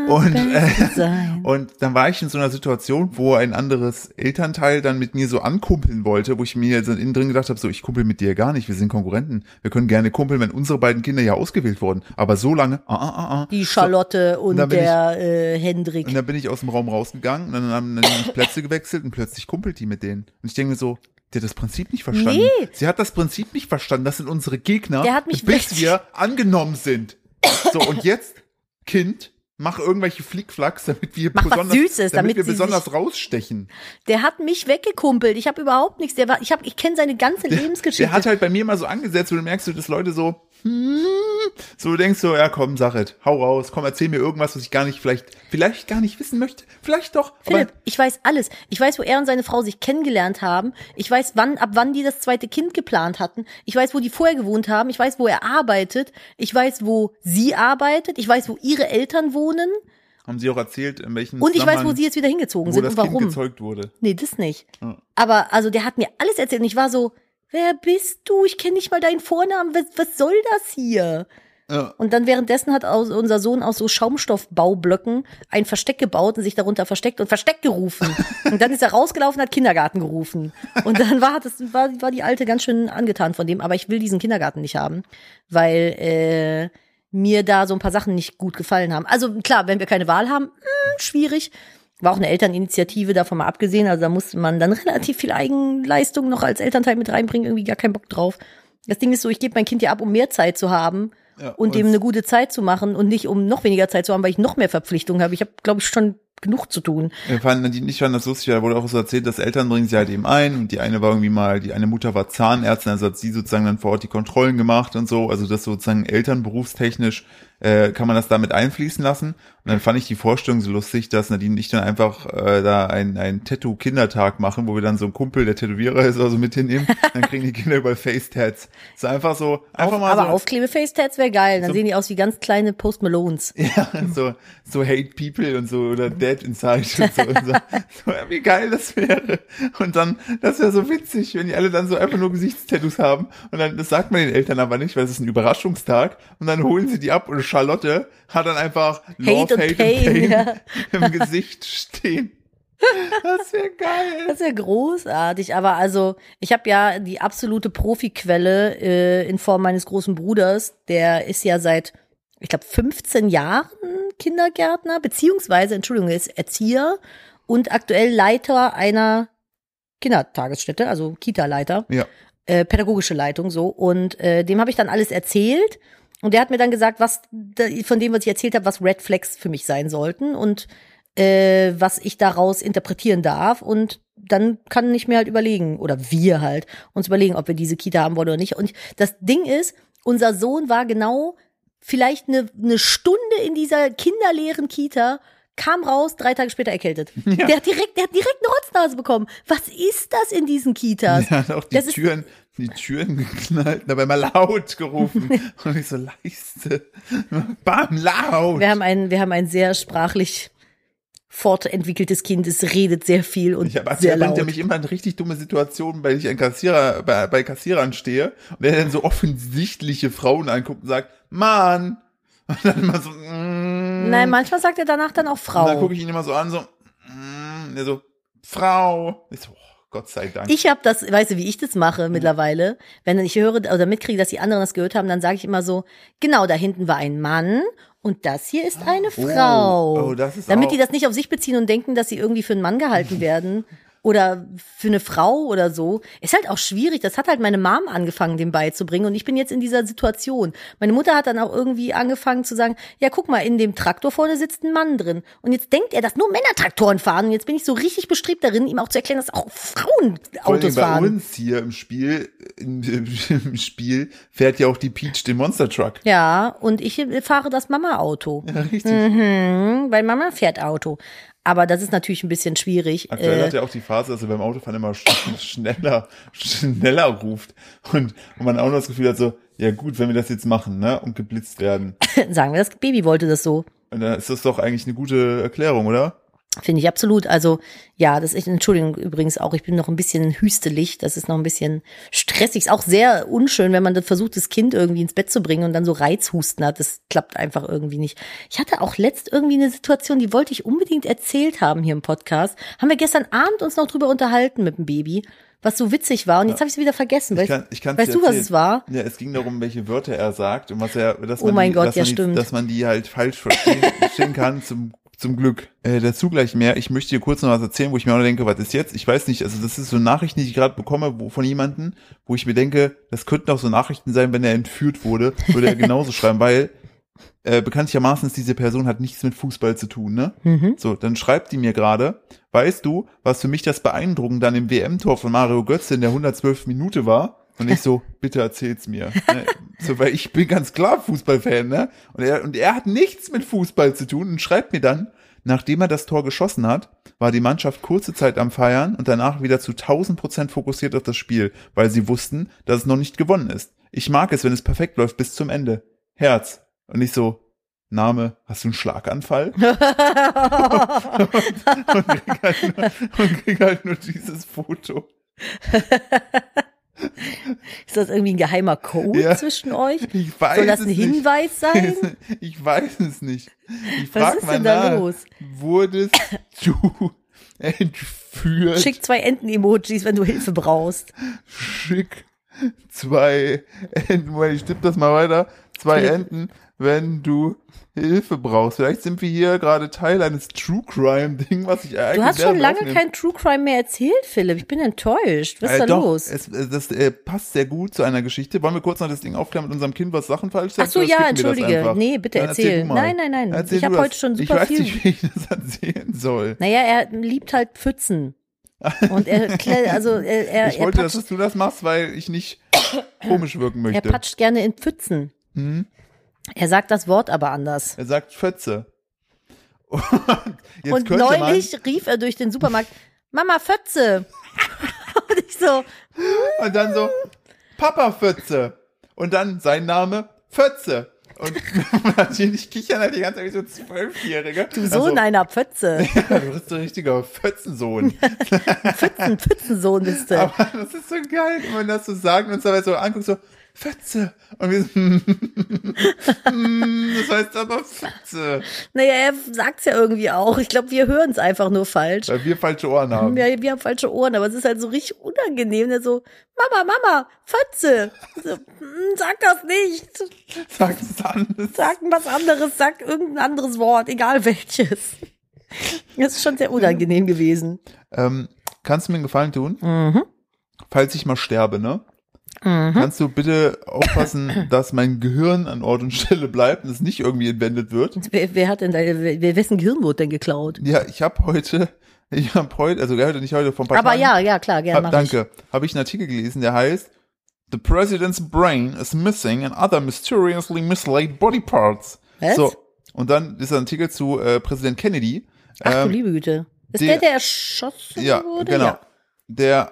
Und, äh. Und dann war ich in so einer Situation, wo ein anderes Elternteil dann mit mir so ankumpeln wollte, wo ich mir so innen drin gedacht habe, so ich kumpel mit dir gar nicht, wir sind Konkurrenten. Wir können gerne kumpeln, wenn unsere beiden Kinder ja ausgewählt wurden. Aber so lange, ah, ah, ah, ah. Die Charlotte und dann bin der äh, Hendrik. Und dann bin ich aus dem Raum rausgegangen und dann haben dann die Plätze gewechselt und plötzlich kumpelt die mit denen. Und ich denke mir so, die hat das Prinzip nicht verstanden. Nee. Sie hat das Prinzip nicht verstanden. Das sind unsere Gegner, Der hat mich bis wir angenommen sind. So, und jetzt, Kind, mach irgendwelche Flickflacks, damit wir Mach besonders, Süßes, damit wir sie besonders rausstechen. Der hat mich weggekumpelt. Ich habe überhaupt nichts. Der war, ich habe, ich kenne seine ganze Lebensgeschichte. Der hat halt bei mir mal so angesetzt, wo du merkst, dass Leute so, hm, so du denkst so, ja komm, sag es, hau raus, komm, erzähl mir irgendwas, was ich gar nicht, vielleicht, vielleicht gar nicht wissen möchte, vielleicht doch. Philipp, ich weiß alles. Ich weiß, wo er und seine Frau sich kennengelernt haben. Ich weiß, wann, ab wann die das zweite Kind geplant hatten. Ich weiß, wo die vorher gewohnt haben. Ich weiß, wo er arbeitet. Ich weiß, wo sie arbeitet. Ich weiß, wo ihre Eltern wohnen. haben sie auch erzählt, in welchen Und ich weiß, wo sie jetzt wieder hingezogen wo sind das und Kind warum. gezeugt wurde. Nee, das nicht. Ja. Aber also der hat mir alles erzählt und ich war so, wer bist du? Ich kenne nicht mal deinen Vornamen. Was, was soll das hier? Ja. Und dann währenddessen hat unser Sohn aus so Schaumstoffbaublöcken ein Versteck gebaut und sich darunter versteckt und Versteck gerufen. und dann ist er rausgelaufen und hat Kindergarten gerufen. Und dann war das war, war die Alte ganz schön angetan von dem, aber ich will diesen Kindergarten nicht haben, weil äh, mir da so ein paar Sachen nicht gut gefallen haben. Also klar, wenn wir keine Wahl haben, mh, schwierig. War auch eine Elterninitiative, davon mal abgesehen. Also da musste man dann relativ viel Eigenleistung noch als Elternteil mit reinbringen, irgendwie gar keinen Bock drauf. Das Ding ist so, ich gebe mein Kind ja ab, um mehr Zeit zu haben Ja, und dem eine gute Zeit zu machen und nicht um noch weniger Zeit zu haben, weil ich noch mehr Verpflichtungen habe. Ich habe, glaube ich, schon genug zu tun. Wir fanden die nicht fand das lustig, da wurde auch so erzählt, dass Eltern bringen sie halt eben ein und die eine war irgendwie mal, die eine Mutter war Zahnärztin, also hat sie sozusagen dann vor Ort die Kontrollen gemacht und so, also das sozusagen elternberufstechnisch äh, kann man das damit einfließen lassen. Und dann fand ich die Vorstellung so lustig, dass Nadine und ich dann einfach äh, da einen, einen Tattoo-Kindertag machen, wo wir dann so ein Kumpel, der Tätowierer ist, also mit hinnehmen, dann kriegen die Kinder über Face-Tats. So einfach so, einfach Auf, mal aber so, Aufklebe-Facetats wäre geil. Dann So- sehen die aus wie ganz kleine Post Malones. Ja, so, so Hate People und so oder Dead Und so. Und so. so wie geil das wäre. Und dann, das wäre so witzig, wenn die alle dann so einfach nur Gesichtstattoos haben. Und dann, das sagt man den Eltern aber nicht, weil es ist ein Überraschungstag. Und dann holen sie die ab und Charlotte hat dann einfach Love, und Pain, ja. im Gesicht stehen. Das wäre geil. Das ja großartig. Aber also, ich habe ja die absolute Profiquelle äh, in Form meines großen Bruders. Der ist ja seit, ich glaube, 15 Jahren Kindergärtner, beziehungsweise, Entschuldigung, er ist Erzieher und aktuell Leiter einer Kindertagesstätte, also Kita-Leiter. Ja. äh, pädagogische Leitung so und äh, dem habe ich dann alles erzählt und der hat mir dann gesagt, was von dem was ich erzählt habe, was Red Flags für mich sein sollten und äh, was ich daraus interpretieren darf und dann kann ich mir halt überlegen oder wir halt uns überlegen, ob wir diese Kita haben wollen oder nicht und das Ding ist, unser Sohn war genau vielleicht eine, eine Stunde in dieser kinderleeren Kita kam raus, drei Tage später erkältet. Der hat direkt, der hat direkt eine Rotznase bekommen. Was ist das in diesen Kitas? Er hat auch die Das ist- Türen, die Türen geknallt, dabei mal laut gerufen. Und ich so leiste. Bam, laut. Wir haben ein, wir haben ein sehr sprachlich fortentwickeltes Kind. Es redet sehr viel und Ich habe sehr laut. ja mich immer in richtig dumme Situationen, weil ich ein Kassierer, bei, bei Kassierern stehe und er dann so offensichtliche Frauen anguckt und sagt, Mann. Und dann immer so, mm. Nein, manchmal sagt er danach dann auch Und dann Frau. gucke ich ihn immer so an, so, mm. Und er so, Frau. Ich so, oh, Gott sei Dank. Ich habe das, weißt du, wie ich das mache mittlerweile? Wenn ich höre oder mitkriege, dass die anderen das gehört haben, dann sage ich immer so, genau, da hinten war ein Mann Und das hier ist eine Frau. oh, das ist Damit auch- die das nicht auf sich beziehen und denken, dass sie irgendwie für einen Mann gehalten werden. Oder für eine Frau oder so. Ist halt auch schwierig. Das hat halt meine Mom angefangen, dem beizubringen. Und ich bin jetzt in dieser Situation. Meine Mutter hat dann auch irgendwie angefangen zu sagen, ja, guck mal, in dem Traktor vorne sitzt ein Mann drin. Und jetzt denkt er, dass nur Männer Traktoren fahren. Und jetzt bin ich so richtig bestrebt darin, ihm auch zu erklären, dass auch Frauen Autos bei fahren. uns hier im Spiel, in, im Spiel fährt ja auch die Peach den Monster Truck. Ja, und ich fahre das Mama-Auto. Ja, richtig. Mhm, weil Mama fährt Auto. Aber das ist natürlich ein bisschen schwierig. Aktuell Äh, hat er auch die Phase, dass er beim Autofahren immer sch schneller, schneller ruft. Und, und man auch noch das Gefühl hat so, ja gut, wenn wir das jetzt machen, ne, und geblitzt werden. sagen wir, das Baby wollte das so. Und dann ist das doch eigentlich eine gute Erklärung, oder? Finde ich absolut. Also ja, das ist, Entschuldigung übrigens auch, ich bin noch ein bisschen hüstelig. Das ist noch ein bisschen stressig. Ist auch sehr unschön, wenn man das versucht, das Kind irgendwie ins Bett zu bringen und dann so Reizhusten hat. Das klappt einfach irgendwie nicht. Ich hatte auch letzt irgendwie eine Situation, die wollte ich unbedingt erzählt haben hier im Podcast. Haben wir gestern Abend uns noch drüber unterhalten mit dem Baby, was so witzig war. Und jetzt habe ich es wieder vergessen. Ich Weißt, kann, ich kann's weißt du, was es war? Ja, es ging darum, welche Wörter er sagt und was er, dass Oh man mein die, Gott, dass ja, man die, stimmt. dass man die halt falsch verstehen, verstehen kann, zum, zum Glück. Äh, dazu gleich mehr. Ich möchte dir kurz noch was erzählen, wo ich mir auch noch denke, was ist jetzt? Ich weiß nicht, also das ist so Nachrichten, die ich gerade bekomme wo, von jemandem, wo ich mir denke, das könnten auch so Nachrichten sein, wenn er entführt wurde, würde er genauso schreiben, weil äh, bekanntlichermaßen ist diese Person hat nichts mit Fußball zu tun, ne? Mhm. So, dann schreibt die mir gerade, weißt du, was für mich das Beeindruckende an dem WM-Tor von Mario Götze in der 112. Minute war? Und ich so, bitte erzähl's mir. Ne? So, weil ich bin ganz klar Fußballfan, ne? Und er, und er hat nichts mit Fußball zu tun und schreibt mir dann, nachdem er das Tor geschossen hat, war die Mannschaft kurze Zeit am Feiern und danach wieder zu 1000 Prozent fokussiert auf das Spiel, weil sie wussten, dass es noch nicht gewonnen ist. Ich mag es, wenn es perfekt läuft bis zum Ende. Herz. Und ich so, Name, hast du einen Schlaganfall? und, krieg halt nur, und krieg halt nur dieses Foto. Ist das irgendwie ein geheimer Code Ja. zwischen euch? Ich weiß Soll das ein. Hinweis sein? Ich weiß es nicht. Ich ist mal denn da nach. los? Wurdest du entführt? Schick zwei Enten-Emojis, wenn du Hilfe brauchst. Schick zwei Enten. Moment, ich tippe das mal weiter. Zwei. Enten, wenn du Hilfe brauchst. Vielleicht sind wir hier gerade Teil eines True Crime Ding, was ich eigentlich Du hast schon lange aufnehme. kein True Crime mehr erzählt, Philipp. Ich bin enttäuscht. Was ist Äh, da doch, los? Es, äh, das äh, passt sehr gut zu einer Geschichte. Wollen wir kurz noch das Ding aufklären mit unserem Kind, was Sachen falsch sagt? Ach so, ja, entschuldige. Nee, bitte Dann erzähl. mal. Nein, nein, nein. Erzähl Ich hab du heute schon Ich super weiß viel- nicht, wie ich das erzählen soll. Naja, er liebt halt Pfützen. Und er, also er, er, ich er, wollte, patscht, dass du das machst, weil ich nicht komisch wirken er möchte. patscht gerne in Pfützen. Hm? Er sagt das Wort aber anders. Er sagt Fötze. Und Und neulich rief er durch den Supermarkt, Mama Fötze. Und ich so, und dann so, Papa Fötze. Und dann sein Name, Fötze. Und natürlich kichern halt die ganze Zeit wie so Zwölfjährige. du Sohn einer Pfütze. Ja, du bist so ein richtiger Fötzensohn. Pfützen, Pfützensohn bist du. Aber das ist so geil, wenn man das so sagt und uns dabei so anguckt, so, Fötze. Und wir so, hm, das heißt aber Fötze. Naja, er sagt's ja irgendwie auch. Ich glaube, wir hören es einfach nur falsch. Weil wir falsche Ohren haben. Ja, wir haben falsche Ohren, aber es ist halt so richtig unangenehm. Der so, Mama, Mama, Fötze. So, "Hm, sag das nicht. Sag es anders. Sag was anderes, sag irgendein anderes Wort, egal welches. Das ist schon sehr unangenehm gewesen. Ähm, kannst du mir einen Gefallen tun? Mhm. Falls ich mal sterbe, ne? Mhm. Kannst du bitte aufpassen, dass mein Gehirn an Ort und Stelle bleibt und es nicht irgendwie entwendet wird? Wer, wer hat denn deine, wer, wessen Gehirn wurde denn geklaut? Ja, ich habe heute, ich habe heute, also heute nicht heute, ein paar Aber Tagen, ja, ja, klar, gerne hab, danke, habe ich einen Artikel gelesen, der heißt The President's Brain is missing and other mysteriously mislaid body parts. Was? So, und dann ist ein Artikel zu äh, Präsident Kennedy. Ach du Ähm, liebe Güte. Ist der- der, der erschossen Ja, wurde? genau. Ja. Der, hier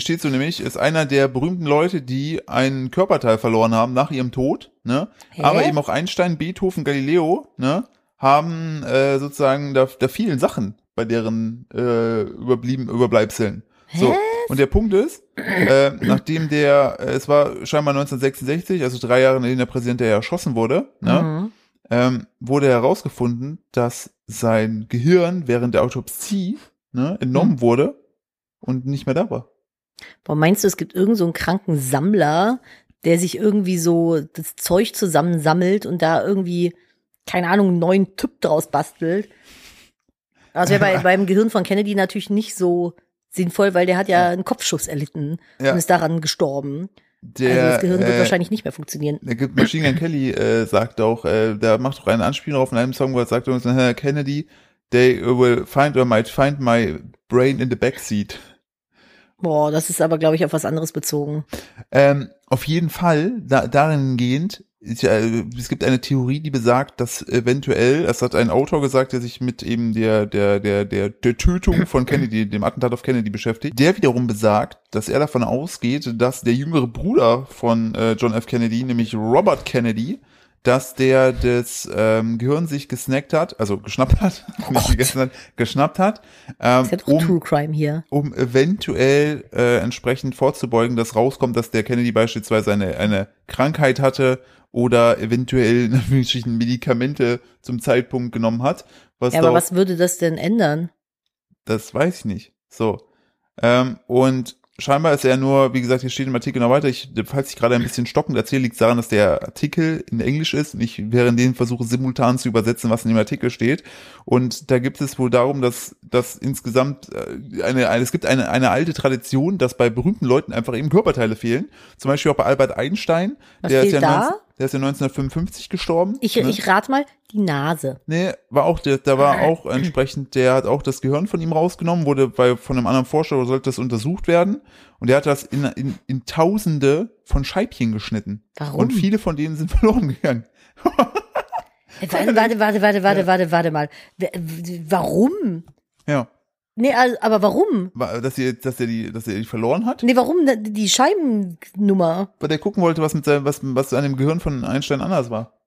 steht so nämlich, ist einer der berühmten Leute, die einen Körperteil verloren haben nach ihrem Tod, ne? Hä? Aber eben auch Einstein, Beethoven, Galileo, ne? Haben äh, sozusagen da, da vielen Sachen bei deren äh, überblieben Überbleibseln. So. Und der Punkt ist, äh, nachdem der, äh, es war scheinbar 1966, also drei Jahre nachdem der Präsident der erschossen wurde, ne? Mhm. ähm, wurde herausgefunden, dass sein Gehirn während der Autopsie ne, entnommen wurde und nicht mehr da war. Boah, meinst du, es gibt irgend so einen kranken Sammler, der sich irgendwie so das Zeug zusammensammelt und da irgendwie keine Ahnung, einen neuen Typ draus bastelt. Das wäre bei, beim Gehirn von Kennedy natürlich nicht so sinnvoll, weil der hat ja einen Kopfschuss erlitten Ja. und ist daran gestorben. Der, also das Gehirn wird äh, wahrscheinlich nicht mehr funktionieren. Der gibt Machine Gun Kelly äh, sagt auch, äh, der macht auch eine Anspielung auf in einem Song, wo er sagt, äh, Kennedy, they will find or might find my brain in the backseat. Boah, das ist aber, glaube ich, auf was anderes bezogen. Ähm, auf jeden Fall, da, darin gehend, ich, äh, es gibt eine Theorie, die besagt, dass eventuell, es hat ein Autor gesagt, der sich mit eben der, der, der, der, der Tötung von Kennedy, dem Attentat auf Kennedy beschäftigt, der wiederum besagt, dass er davon ausgeht, dass der jüngere Bruder von äh, John F. Kennedy, nämlich Robert Kennedy, dass der das ähm, Gehirn sich gesnackt hat, also geschnappt hat, nicht gegessen hat, geschnappt hat, ähm, um, um eventuell äh, entsprechend vorzubeugen, dass rauskommt, dass der Kennedy beispielsweise eine, eine Krankheit hatte oder eventuell Anführungsstrichen Medikamente zum Zeitpunkt genommen hat. Was Ja, aber was würde das denn ändern? das weiß ich nicht. So. Ähm, und scheinbar ist er nur, wie gesagt, hier steht im Artikel noch weiter, ich, falls ich gerade ein bisschen stockend erzähle, liegt daran, dass der Artikel in Englisch ist und ich während den versuche simultan zu übersetzen, was in dem Artikel steht. Und da gibt es wohl darum, dass, dass insgesamt äh, eine, eine, es gibt eine, eine alte Tradition, dass bei berühmten Leuten einfach eben Körperteile fehlen. Zum Beispiel auch bei Albert Einstein. Was der ist ja da? 19, der ist ja 1955 gestorben. Ich, ne? ich rate mal, die Nase. Nee, war auch, der, da war auch entsprechend, der hat auch das Gehirn von ihm rausgenommen, wurde bei, von einem anderen Forscher, sollte das untersucht werden. Und der hat das in, in, in Tausende von Scheibchen geschnitten. Warum? Und viele von denen sind verloren gegangen. Äh, Warte, warte, warte, warte, warte, warte, warte mal. Warum? Ja. Nee, also, aber warum? War- Dass er, dass er die, dass er die verloren hat? Nee, warum die Scheibennummer? Weil der gucken wollte, was mit seinem, was, was an dem Gehirn von Einstein anders war.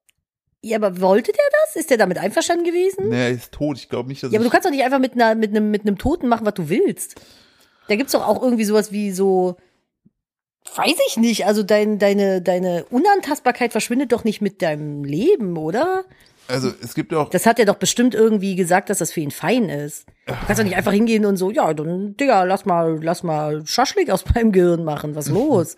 Ja, aber wollte der das? Ist der damit einverstanden gewesen? Nee, er ist tot. Ich glaube nicht, dass Ja, aber du kannst doch nicht einfach mit, einer, mit, einem, mit einem Toten machen, was du willst. Da gibt's doch auch irgendwie sowas wie so, weiß ich nicht, also dein, deine, deine Unantastbarkeit verschwindet doch nicht mit deinem Leben, oder? Also es gibt auch, Das hat er doch bestimmt irgendwie gesagt, dass das für ihn fein ist. Du kannst doch nicht einfach hingehen und so, ja, dann, Digga, lass mal, lass mal Schaschlik aus meinem Gehirn machen, was los?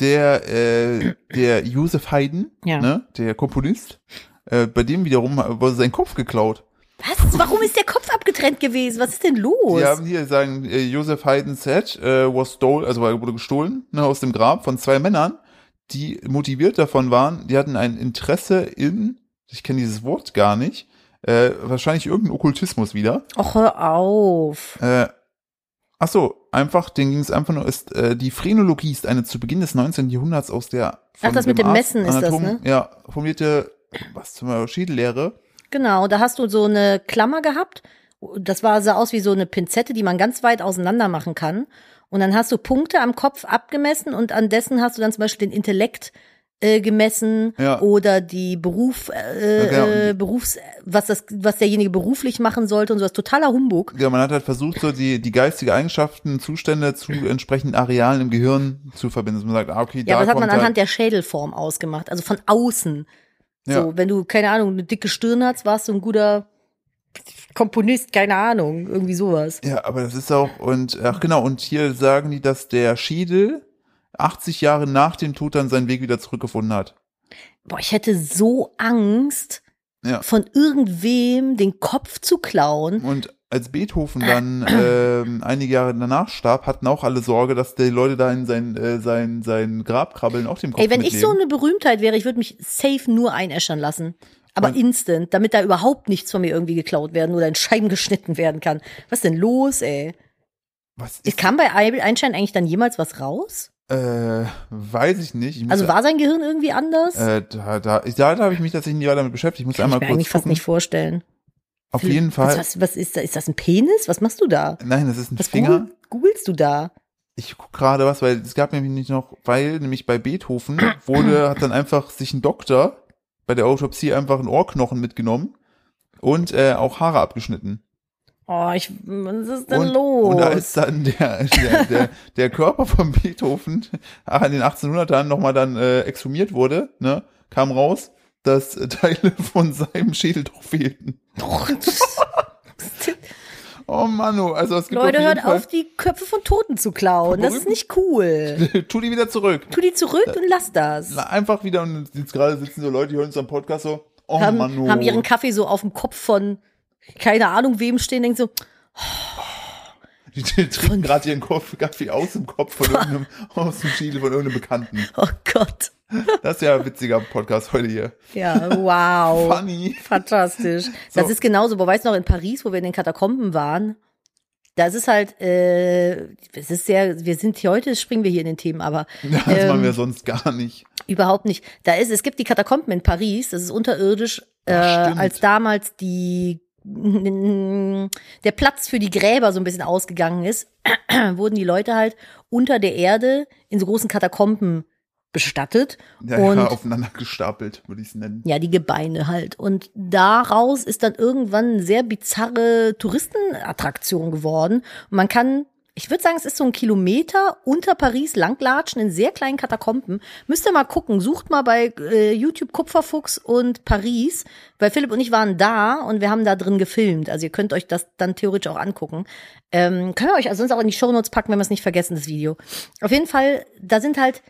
der, äh, der Josef Haydn, Ja. ne, der Komponist, äh, bei dem wiederum wurde sein Kopf geklaut. Was? Warum ist der Kopf abgetrennt gewesen? Was ist denn los? Die haben hier sagen, äh, Joseph Haydn's head äh, was stole, also wurde gestohlen ne, aus dem Grab von zwei Männern, die motiviert davon waren, die hatten ein Interesse in, ich kenne dieses Wort gar nicht, äh, wahrscheinlich irgendein Okkultismus wieder. Och, hör auf. Äh, ach so, einfach, denen ging es einfach nur, ist, äh, die Phrenologie ist eine zu Beginn des 19. Jahrhunderts aus der Ach, das mit dem Arzt- Messen ist das, Anatom- ne? Ja, formulierte, was zum Schädellehre. Genau, da hast du so eine Klammer gehabt. Das war, sah aus wie so eine Pinzette, die man ganz weit auseinander machen kann. Und dann hast du Punkte am Kopf abgemessen und an dessen hast du dann zum Beispiel den Intellekt äh, gemessen Ja. oder die Beruf, äh, Ja, genau. äh, Berufs, was das, was derjenige beruflich machen sollte und sowas. Totaler Humbug. Ja, man hat halt versucht, so die, die geistige Eigenschaften, Zustände zu entsprechenden Arealen im Gehirn zu verbinden. Dass man sagt, ah, okay, Ja, da das hat man anhand halt, der Schädelform ausgemacht, also von außen. Ja. So, wenn du, keine Ahnung, eine dicke Stirn hast, warst du ein guter Komponist, keine Ahnung, irgendwie sowas. Ja, aber das ist auch, und, ach genau, und hier sagen die, dass der Schädel 80 Jahre nach dem Tod dann seinen Weg wieder zurückgefunden hat. Boah, ich hätte so Angst, Ja. von irgendwem den Kopf zu klauen. Und als Beethoven dann ähm, einige Jahre danach starb, hatten auch alle Sorge, dass die Leute da in sein, äh, sein, sein Grab krabbeln, auf dem Kopf Ey, wenn ich so eine Berühmtheit wäre, ich würde mich safe nur einäschern lassen. Aber Und- instant, damit da überhaupt nichts von mir irgendwie geklaut werden oder in Scheiben geschnitten werden kann. Was ist denn los, ey? Was ist, kam bei Einstein eigentlich dann jemals was raus? Äh, weiß ich nicht. Ich Also war sein Gehirn irgendwie anders? äh, da, da, da, da habe ich mich tatsächlich nie weiter damit beschäftigt. Ich muss Kann einmal ich mir kurz eigentlich fast gucken. nicht vorstellen. Auf Philipp, jeden Fall. Was, was, was ist da? Ist das ein Penis? Was machst du da? Nein, das ist ein Was Finger. google- googelst du da? Ich guck gerade was, weil es gab nämlich nicht noch, weil nämlich bei Beethoven wurde, hat dann einfach sich ein Doktor bei der Autopsie einfach einen Ohrknochen mitgenommen und äh, auch Haare abgeschnitten. Oh, ich, was ist denn Und, los? und als dann der, der, der, der Körper von Beethoven in den 1800ern nochmal dann äh, exhumiert wurde, ne, kam raus, dass äh, Teile von seinem Schädel doch fehlten. Oh Manu, also es gibt Leute, auf hört Fall, auf, die Köpfe von Toten zu klauen. Das ist nicht cool. tu die wieder zurück. Tu die zurück und lass das. Na, einfach wieder, und jetzt gerade sitzen so Leute, die hören uns am Podcast so, Oh, haben, Mano. haben ihren Kaffee so auf dem Kopf von keine Ahnung wem stehen, denken so, Die, die trinken gerade ihren Kopf, Kaffee aus dem Kopf von irgendeinem, aus dem Chile von irgendeinem Bekannten. oh Gott. Das ist ja ein witziger Podcast heute hier. Ja, wow. Funny. Fantastisch. Das So. ist genauso, wo weißt du noch, in Paris, wo wir in den Katakomben waren, das ist halt, äh, es ist sehr, wir sind hier heute, springen wir hier in den Themen, aber Das Ähm, machen wir sonst gar nicht. Überhaupt nicht. Da ist, es gibt die Katakomben in Paris, das ist unterirdisch, äh, Ach, als damals die der Platz für die Gräber so ein bisschen ausgegangen ist, wurden die Leute halt unter der Erde in so großen Katakomben bestattet. Ja, und ja, aufeinander gestapelt, würde ich es nennen. ja, die Gebeine halt. Und daraus ist dann irgendwann eine sehr bizarre Touristenattraktion geworden. Und man kann, ich würde sagen, es ist so ein Kilometer unter Paris langlatschen in sehr kleinen Katakomben. Müsst ihr mal gucken, sucht mal bei äh, YouTube Kupferfuchs und Paris, weil Philipp und ich waren da und wir haben da drin gefilmt. Also ihr könnt euch das dann theoretisch auch angucken. Ähm, können wir euch also sonst auch in die Shownotes packen, wenn wir es nicht vergessen, das Video. Auf jeden Fall, da sind halt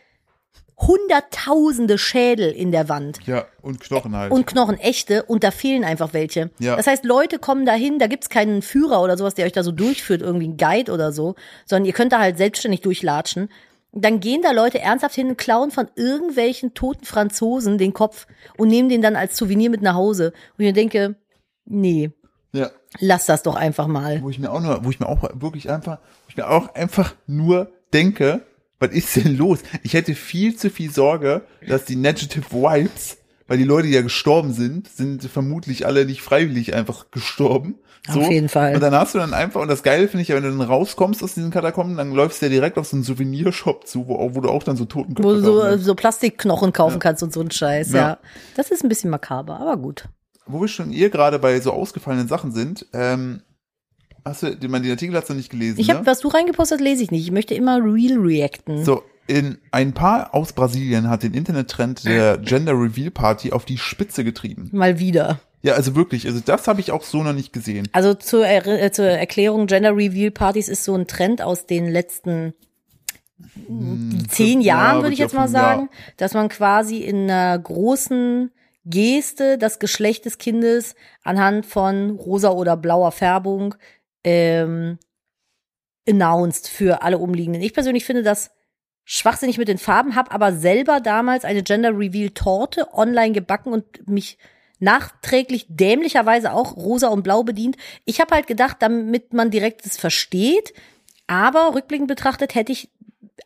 hunderttausende Schädel in der Wand Ja, und Knochen halt. und Knochen echte und da fehlen einfach welche. Ja. Das heißt, Leute kommen dahin, da gibt's keinen Führer oder sowas, der euch da so durchführt, irgendwie ein Guide oder so, sondern ihr könnt da halt selbstständig durchlatschen. Dann gehen da Leute ernsthaft hin und klauen von irgendwelchen toten Franzosen den Kopf und nehmen den dann als Souvenir mit nach Hause. Und ich denke, nee, ja. lass das doch einfach mal. Wo ich mir auch nur, wo ich mir auch wirklich einfach, wo ich mir auch einfach nur denke, was ist denn los? Ich hätte viel zu viel Sorge, dass die Negative Vibes, weil die Leute, die ja gestorben sind, sind vermutlich alle nicht freiwillig einfach gestorben. So. Auf jeden Fall. Und dann hast du dann einfach, und das Geile finde ich ja, wenn du dann rauskommst aus diesen Katakomben, dann läufst du ja direkt auf so einen Souvenirshop zu, wo, wo du auch dann so Totenköpfe Wo du so, so Plastikknochen kaufen kannst und so ein Scheiß, ja. Ja. Das ist ein bisschen makaber, aber gut. wo wir schon ihr gerade bei so ausgefallenen Sachen sind, ähm, hast du, den, den Artikel hast du nicht gelesen, Ich ne? habe, was du reingepostet, lese ich nicht. Ich möchte immer real reacten. So, in ein Paar aus Brasilien hat den Internettrend der Gender Reveal Party auf die Spitze getrieben. Mal wieder. Ja, also wirklich, also das habe ich auch so noch nicht gesehen. Also zur, äh, zur Erklärung, Gender Reveal Partys ist so ein Trend aus den letzten zehn ja, Jahren, würd würde ich jetzt mal ja. sagen, dass man quasi in einer großen Geste das Geschlecht des Kindes anhand von rosa oder blauer Färbung ähm, announced für alle Umliegenden. Ich persönlich finde das schwachsinnig mit den Farben, habe aber selber damals eine Gender Reveal Torte online gebacken und mich nachträglich dämlicherweise auch rosa und blau bedient. Ich habe halt gedacht, damit man direkt es versteht, aber rückblickend betrachtet hätte ich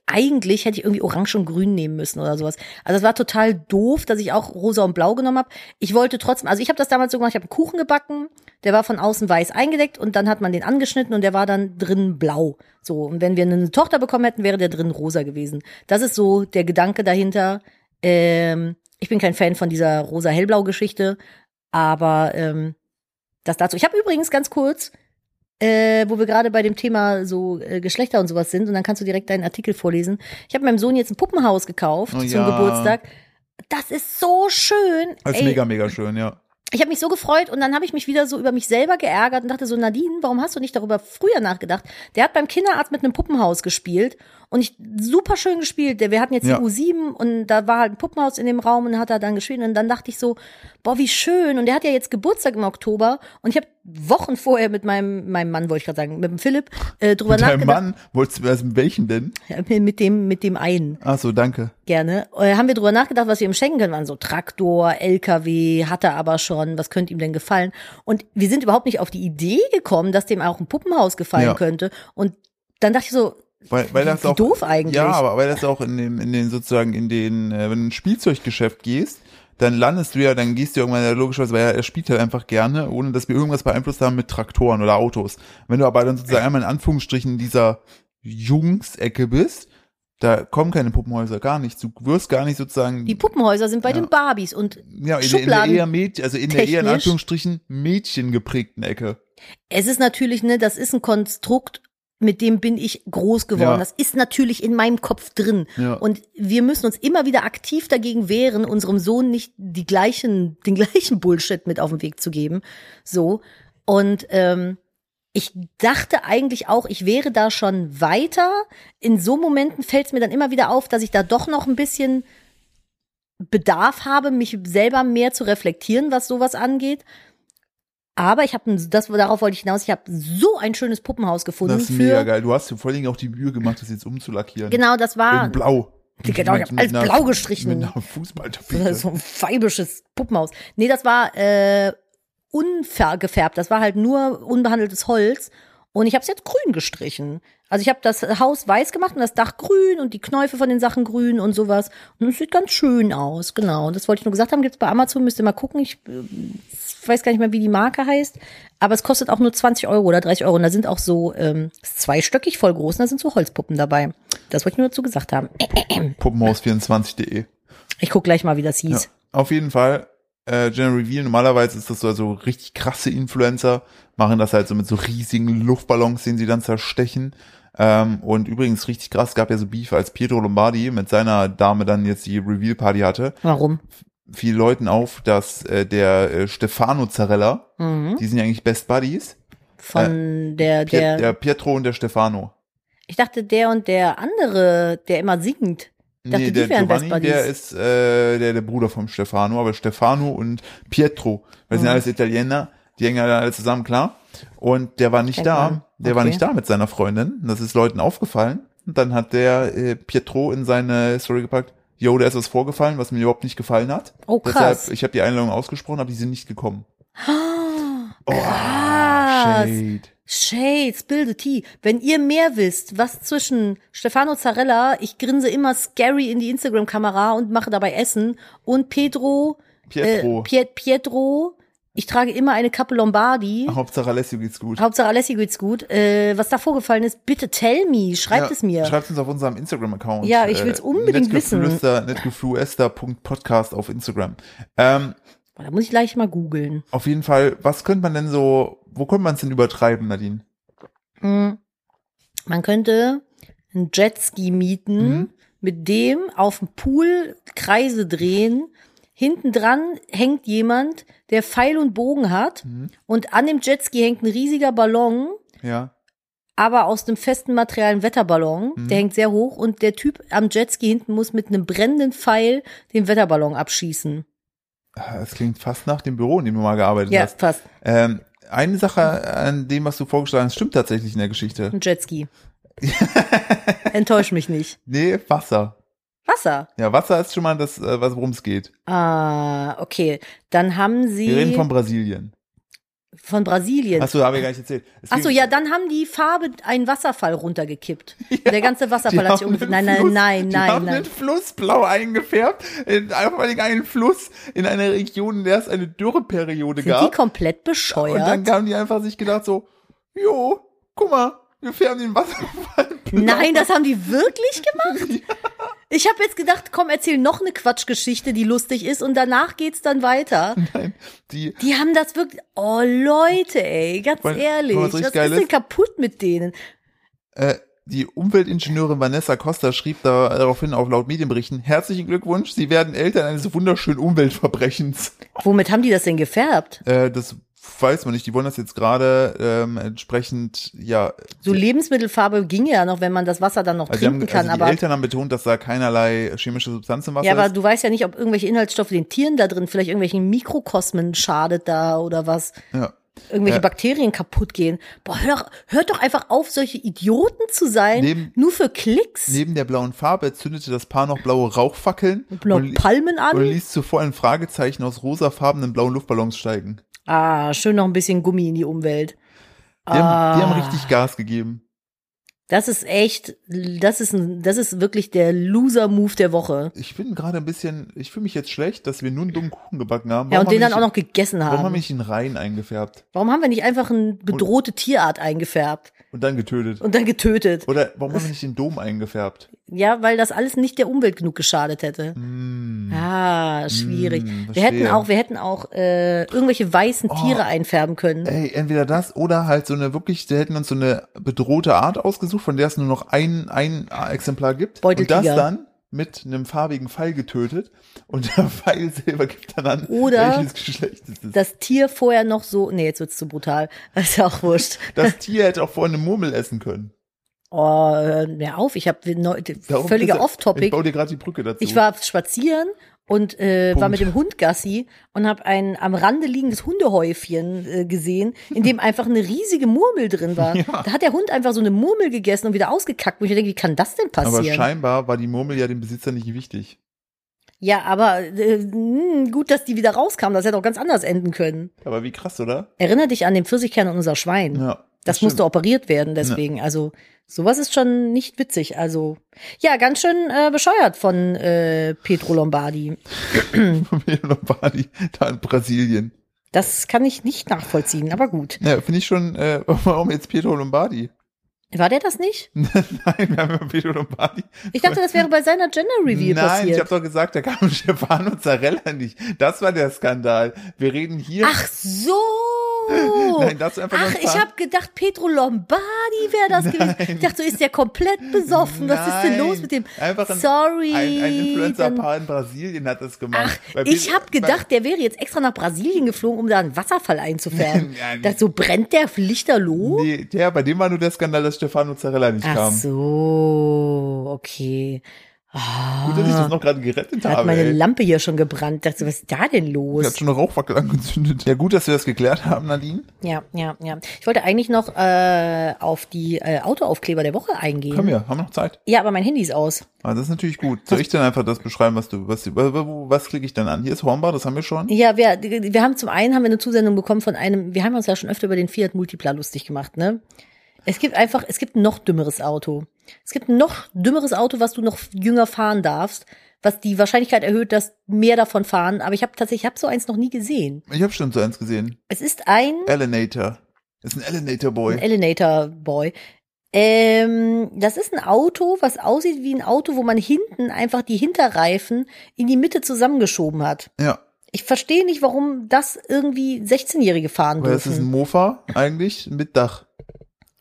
eigentlich hätte ich irgendwie orange und grün nehmen müssen oder sowas. Also es war total doof, dass ich auch rosa und blau genommen habe. Ich wollte trotzdem, also ich habe das damals so gemacht, ich habe einen Kuchen gebacken, der war von außen weiß eingedeckt und dann hat man den angeschnitten und der war dann drin blau. So, und wenn wir eine Tochter bekommen hätten, wäre der drin rosa gewesen. Das ist so der Gedanke dahinter. Ähm, ich bin kein Fan von dieser rosa-hellblau-Geschichte, aber ähm, das dazu. Ich habe übrigens ganz kurz, äh, wo wir gerade bei dem Thema so äh, Geschlechter und sowas sind, und dann kannst du direkt deinen Artikel vorlesen. Ich habe meinem Sohn jetzt ein Puppenhaus gekauft Oh zum ja. Geburtstag. Das ist so schön. Das ist Ey, mega, mega schön, ja. ich habe mich so gefreut und dann habe ich mich wieder so über mich selber geärgert und dachte so, Nadine, warum hast du nicht darüber früher nachgedacht? Der hat beim Kinderarzt mit einem Puppenhaus gespielt und ich super schön gespielt. Der- Wir hatten jetzt Ja. die U7 und da war halt ein Puppenhaus in dem Raum und hat er dann gespielt und dann dachte ich so, boah, wie schön. Und der hat ja jetzt Geburtstag im Oktober und ich habe Wochen vorher mit meinem, meinem Mann, wollte ich gerade sagen, mit dem Philipp, äh, drüber Mit nachgedacht. Mann, wolltest du erst mit welchen denn? Ja, mit dem, mit dem einen Ach so, danke. gerne. Äh, haben wir drüber nachgedacht, was wir ihm schenken können. Waren so Traktor, LKW, hat er aber schon. Was könnte ihm denn gefallen? Und wir sind überhaupt nicht auf die Idee gekommen, dass dem auch ein Puppenhaus gefallen Ja. könnte. Und dann dachte ich so, Weil, weil das auch, doof eigentlich. Ja, aber weil das auch in den, in den sozusagen in den, äh, wenn du in ein Spielzeuggeschäft gehst, dann landest du ja, dann gehst du irgendwann ja logischerweise, weil er, spielt halt einfach gerne, ohne dass wir irgendwas beeinflusst haben mit Traktoren oder Autos. Wenn du aber dann sozusagen einmal in Anführungsstrichen dieser Jungsecke bist, da kommen keine Puppenhäuser, gar nichts. Du wirst gar nicht sozusagen die Puppenhäuser sind bei den Barbies und ja, in, der- in der eher Mädchen, also in der eher in. Anführungsstrichen Mädchen geprägten Ecke. es ist natürlich, ne, das ist ein Konstrukt, mit dem bin ich groß geworden. Ja. Das ist natürlich in meinem Kopf drin. Ja. Und wir müssen uns immer wieder aktiv dagegen wehren, unserem Sohn nicht die gleichen, den gleichen Bullshit mit auf den Weg zu geben. So. Und ähm, ich dachte eigentlich auch, ich wäre da schon weiter. In so Momenten fällt es mir dann immer wieder auf, dass ich da doch noch ein bisschen Bedarf habe, mich selber mehr zu reflektieren, was sowas angeht. Aber ich habe, das darauf wollte ich hinaus. Ich habe so ein schönes Puppenhaus gefunden. Das ist mega geil. Du hast vor allen Dingen auch die Mühe gemacht, das jetzt umzulackieren. Genau, das war In blau. Genau, ich hab alles einer- blau gestrichen. Mit einer Fußballtapete. so ein weibisches Puppenhaus. Nee, das war äh, unvergefärbt. Das war halt nur unbehandeltes Holz. Und ich habe es jetzt grün gestrichen. Also ich habe das Haus weiß gemacht und das Dach grün und die Knäufe von den Sachen grün und sowas. Und es sieht ganz schön aus, genau. Das wollte ich nur gesagt haben. Gibt's bei Amazon, müsst ihr mal gucken. Ich äh, weiß gar nicht mehr, wie die Marke heißt. Aber es kostet auch nur 20 Euro oder 30 Euro. Und da sind auch so ähm, ist zweistöckig voll groß und da sind so Holzpuppen dabei. Das wollte ich nur dazu gesagt haben. Puppenhaus24.de. Ich guck gleich mal, wie das Ja. hieß. Auf jeden Fall, äh, General Reveal, normalerweise ist das so also richtig krasse Influencer, machen das halt so mit so riesigen Luftballons, den sie dann zerstechen. Ähm, und übrigens richtig krass, gab ja so Beef, als Pietro Lombardi mit seiner Dame dann jetzt die Reveal-Party hatte, Warum? fiel Leuten auf, dass äh, der äh, Stefano Zarella, Mhm. die sind ja eigentlich Best Buddies, Von der, Piet, der, der Pietro und der Stefano. ich dachte, der und der andere, der immer singt. Ich dachte, nee, der Giovanni, der ist äh, der, der Bruder vom Stefano, aber Stefano und Pietro, sind Mhm. alles Italiener, die hängen ja alle zusammen, klar. Und der war nicht da, man. der war Okay. nicht da mit seiner Freundin. Das ist Leuten aufgefallen. Und dann hat der äh, Pietro in seine Story gepackt, yo, da ist was vorgefallen, was mir überhaupt nicht gefallen hat. Oh, krass. Deshalb, ich habe die Einladung ausgesprochen, aber die sind nicht gekommen. Oh, Krass. Shade. Shade, spill the tea. Wenn ihr mehr wisst, was zwischen Stefano Zarella, ich grinse immer scary in die Instagram-Kamera und mache dabei Essen, und Pedro, Pietro. Äh, Piet, Pietro, ich trage immer eine Kappe Lombardi. Hauptsache Alessio geht's gut. Hauptsache Alessi geht's gut. Äh, was da vorgefallen ist, bitte tell me, schreibt Ja, es mir. Schreibt uns auf unserem Instagram-Account. Ja, ich will's unbedingt wissen. Netgefluester.podcast auf Instagram. Ähm, Da muss ich gleich mal googeln. auf jeden Fall, was könnte man denn so, wo könnte man es denn übertreiben, Nadine? Hm. Man könnte einen Jetski mieten, Mhm. mit dem auf dem Pool Kreise drehen. Hinten dran hängt jemand, der Pfeil und Bogen hat. Mhm. Und an dem Jetski hängt ein riesiger Ballon, Ja. aber aus dem festen Material ein Wetterballon. Mhm. Der hängt sehr hoch und der Typ am Jetski hinten muss mit einem brennenden Pfeil den Wetterballon abschießen. Das klingt fast nach dem Büro, in dem du mal gearbeitet Ja, hast. fast. Ähm, eine Sache an dem, was du vorgeschlagen hast, stimmt tatsächlich in der Geschichte. Ein Jetski. Enttäusch mich nicht. Nee, Wasser. Wasser. Ja, Wasser ist schon mal das, äh, was worum es geht. Ah, okay. Dann haben sie Wir reden von Brasilien. Von Brasilien. Achso, habe ich gar nicht erzählt. Es Ach so, ging- ja, dann haben die Farbe einen Wasserfall runtergekippt. Der ganze Die Wasserfall hat sich den Nein, nein, nein, die nein, haben nein. den Fluss blau eingefärbt. In, allem einen Fluss in einer Region, in der es eine Dürreperiode Sind die gab. komplett Und dann bescheuert? haben die einfach sich gedacht so, jo, guck mal, wir färben den Wasserfall blau. Nein, das haben die wirklich gemacht? Ich habe jetzt gedacht, komm, erzähl noch eine Quatschgeschichte, die lustig ist und danach geht's dann weiter. Nein, die, Die haben das wirklich. Oh Leute, ey, ganz Weil- ehrlich, was was ist denn kaputt mit denen? äh, die Umweltingenieurin Vanessa Costa schrieb da daraufhin auf laut Medienberichten, herzlichen Glückwunsch, Sie werden Eltern eines wunderschönen Umweltverbrechens. Womit haben die das denn gefärbt? Äh, das weiß man nicht, die wollen das jetzt gerade ähm, entsprechend, ja, So Lebensmittelfarbe ginge ja noch, wenn man das Wasser dann noch also, die, haben, trinken kann, also die aber Eltern haben betont, dass da keinerlei chemische Substanz im Wasser Ja, aber ist. du weißt ja nicht, ob irgendwelche Inhaltsstoffe den Tieren da drin, vielleicht irgendwelchen Mikrokosmen schadet da oder was. Ja. Irgendwelche Ja. Bakterien kaputt gehen. Boah, hör doch, hört doch einfach auf, solche Idioten zu sein, Neben- nur für Klicks. Neben der blauen Farbe zündete das Paar noch blaue Rauchfackeln Noch und, Palmen an. und ließ zuvor ein Fragezeichen aus rosafarbenen blauen Luftballons steigen. Ah, schön noch ein bisschen Gummi in die Umwelt. Die, haben, die haben Ah. richtig Gas gegeben. Das ist echt, das ist, ein, das ist wirklich der Loser-Move der Woche. Ich bin gerade ein bisschen, ich fühle mich jetzt schlecht, dass wir nur einen dummen Kuchen gebacken haben. Ja, Warum und den haben dann auch noch gegessen nicht- Warum haben haben. wir nicht in Reihen eingefärbt Warum haben wir nicht einfach eine bedrohte Tierart eingefärbt und dann getötet? und dann getötet? Oder warum haben wir nicht den Dom eingefärbt? Ja, weil das alles nicht der Umwelt genug geschadet hätte. Hm. Ah, schwierig. Hm, wir hätten auch, wir hätten auch äh, irgendwelche weißen Oh. Tiere einfärben können. Ey, entweder das oder halt so eine wirklich, die hätten uns so eine bedrohte Art ausgesucht, von der es nur noch ein, ein Exemplar gibt. Und Beuteltiger. das dann mit einem farbigen Pfeil getötet und der Pfeil selber gibt dann an, Oder welches Geschlecht es ist. Das Tier vorher noch so, nee, jetzt wird's zu brutal. Das ist ja auch wurscht. Das Tier hätte auch vorher eine Murmel essen können. Oh, hör mir auf, ich habe Darum völliger du- Ich Off-Topic. baue dir gerade die Brücke dazu. Ich war spazieren und äh, war mit dem Hund Gassi und habe ein am Rande liegendes Hundehäufchen äh, gesehen, in dem einfach eine riesige Murmel drin war. Ja. Da hat der Hund einfach so eine Murmel gegessen und wieder ausgekackt. Wo ich mir denke, wie kann das denn Aber passieren? scheinbar war die Murmel ja dem Besitzer nicht wichtig. Ja, aber äh, mh, gut, dass die wieder rauskam. Das hätte auch ganz anders enden können. Aber wie krass, oder? Erinner dich an den Pfirsichkern und unser Schwein. Ja. Das musste stimmt. operiert werden, deswegen. Also sowas ist schon nicht witzig. Also ja, ganz schön äh, bescheuert von äh, Petro Lombardi. Von Lombardi, da in Brasilien. Das kann ich nicht nachvollziehen, aber gut. Ja, finde ich schon, äh, warum jetzt Pietro Lombardi? War der das nicht? Nein, wir haben über Pietro Lombardi. Ich dachte, das wäre bei seiner Gender Reveal Nein, passiert. ich habe doch gesagt, da kam Stefano Zarella nicht. Das war der Skandal. Wir reden hier. Ach so. Nein, das ist einfach Ach, ich habe gedacht, Petro Lombardi wäre das gewesen. Ich dachte, so ist der komplett besoffen. Was ist denn Nein, los mit dem? Einfach ein, Sorry. Ein, ein Influencer-Paar in Brasilien hat das gemacht. Ach, ich habe gedacht, der wäre jetzt extra nach Brasilien geflogen, um da einen Wasserfall einzufärben. Das so brennt der lichterloh? Nee, der, bei dem war nur der Skandal, dass Stefano Zarella nicht Ach kam. so, okay. Ah, Gut, dass ich das noch gerade gerettet da hat habe. meine ey. Lampe hier schon gebrannt. Dachte, was ist da denn Ich los? hat schon eine Rauchwackel angezündet. Ja, gut, dass wir das geklärt haben, Nadine. Ja, ja, ja. Ich wollte eigentlich noch äh, auf die äh, Autoaufkleber der Woche eingehen. Können wir, haben noch Zeit. Ja, aber mein Handy ist aus. Ah, das ist natürlich gut. Soll ich denn einfach das beschreiben, was du, was, was, was klicke ich dann an? Hier ist Hornbar, das haben wir schon. Ja, wir, wir haben zum einen haben wir eine Zusendung bekommen von einem, wir haben uns ja schon öfter über den Fiat Multipla lustig gemacht, ne? Es gibt einfach, es gibt ein noch dümmeres Auto. Es gibt ein noch dümmeres Auto, was du noch jünger fahren darfst, was die Wahrscheinlichkeit erhöht, dass mehr davon fahren. Aber ich habe tatsächlich, ich habe so eins noch nie gesehen. Ich habe schon so eins gesehen. Es ist ein, Elenator. Das ist ein Elenator Boy. ein Elenator Boy. Ähm, das ist ein Auto, was aussieht wie ein Auto, wo man hinten einfach die Hinterreifen in die Mitte zusammengeschoben hat. ja, Ich verstehe nicht, warum das irgendwie 16-Jährige fahren weil das dürfen. ist ein Mofa eigentlich mit Dach.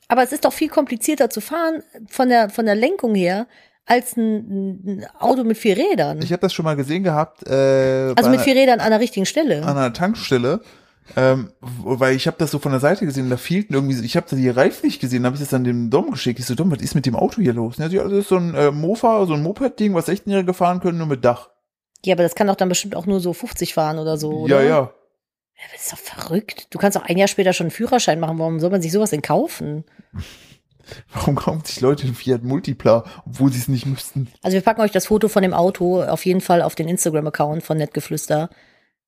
Aber es ist doch viel komplizierter zu fahren von der, von der Lenkung her als ein, ein Auto mit vier Rädern. Ich habe das schon mal gesehen gehabt. Äh, also mit vier Rädern an der richtigen Stelle. an einer Tankstelle. Ähm, weil ich habe das so von der Seite gesehen, da fehlten irgendwie, so- ich habe da die Reifen nicht gesehen, habe ich das dann dem Dom geschickt. Ich so, Dom, was ist mit dem Auto hier los? Ja, das ist so ein äh, Mofa, so ein Moped-Ding, was 16-Jährige fahren können, nur mit Dach. Ja, aber das kann doch dann bestimmt auch nur so 50 fahren oder so, oder? Ja. Ja, Das ist doch verrückt. Du kannst auch ein Jahr später schon einen Führerschein machen. Warum soll man sich sowas denn kaufen? Warum kaufen sich Leute einen Fiat Multipla, obwohl sie es nicht müssten? Also wir packen euch das Foto von dem Auto auf jeden Fall auf den Instagram-Account von Nettgeflüster.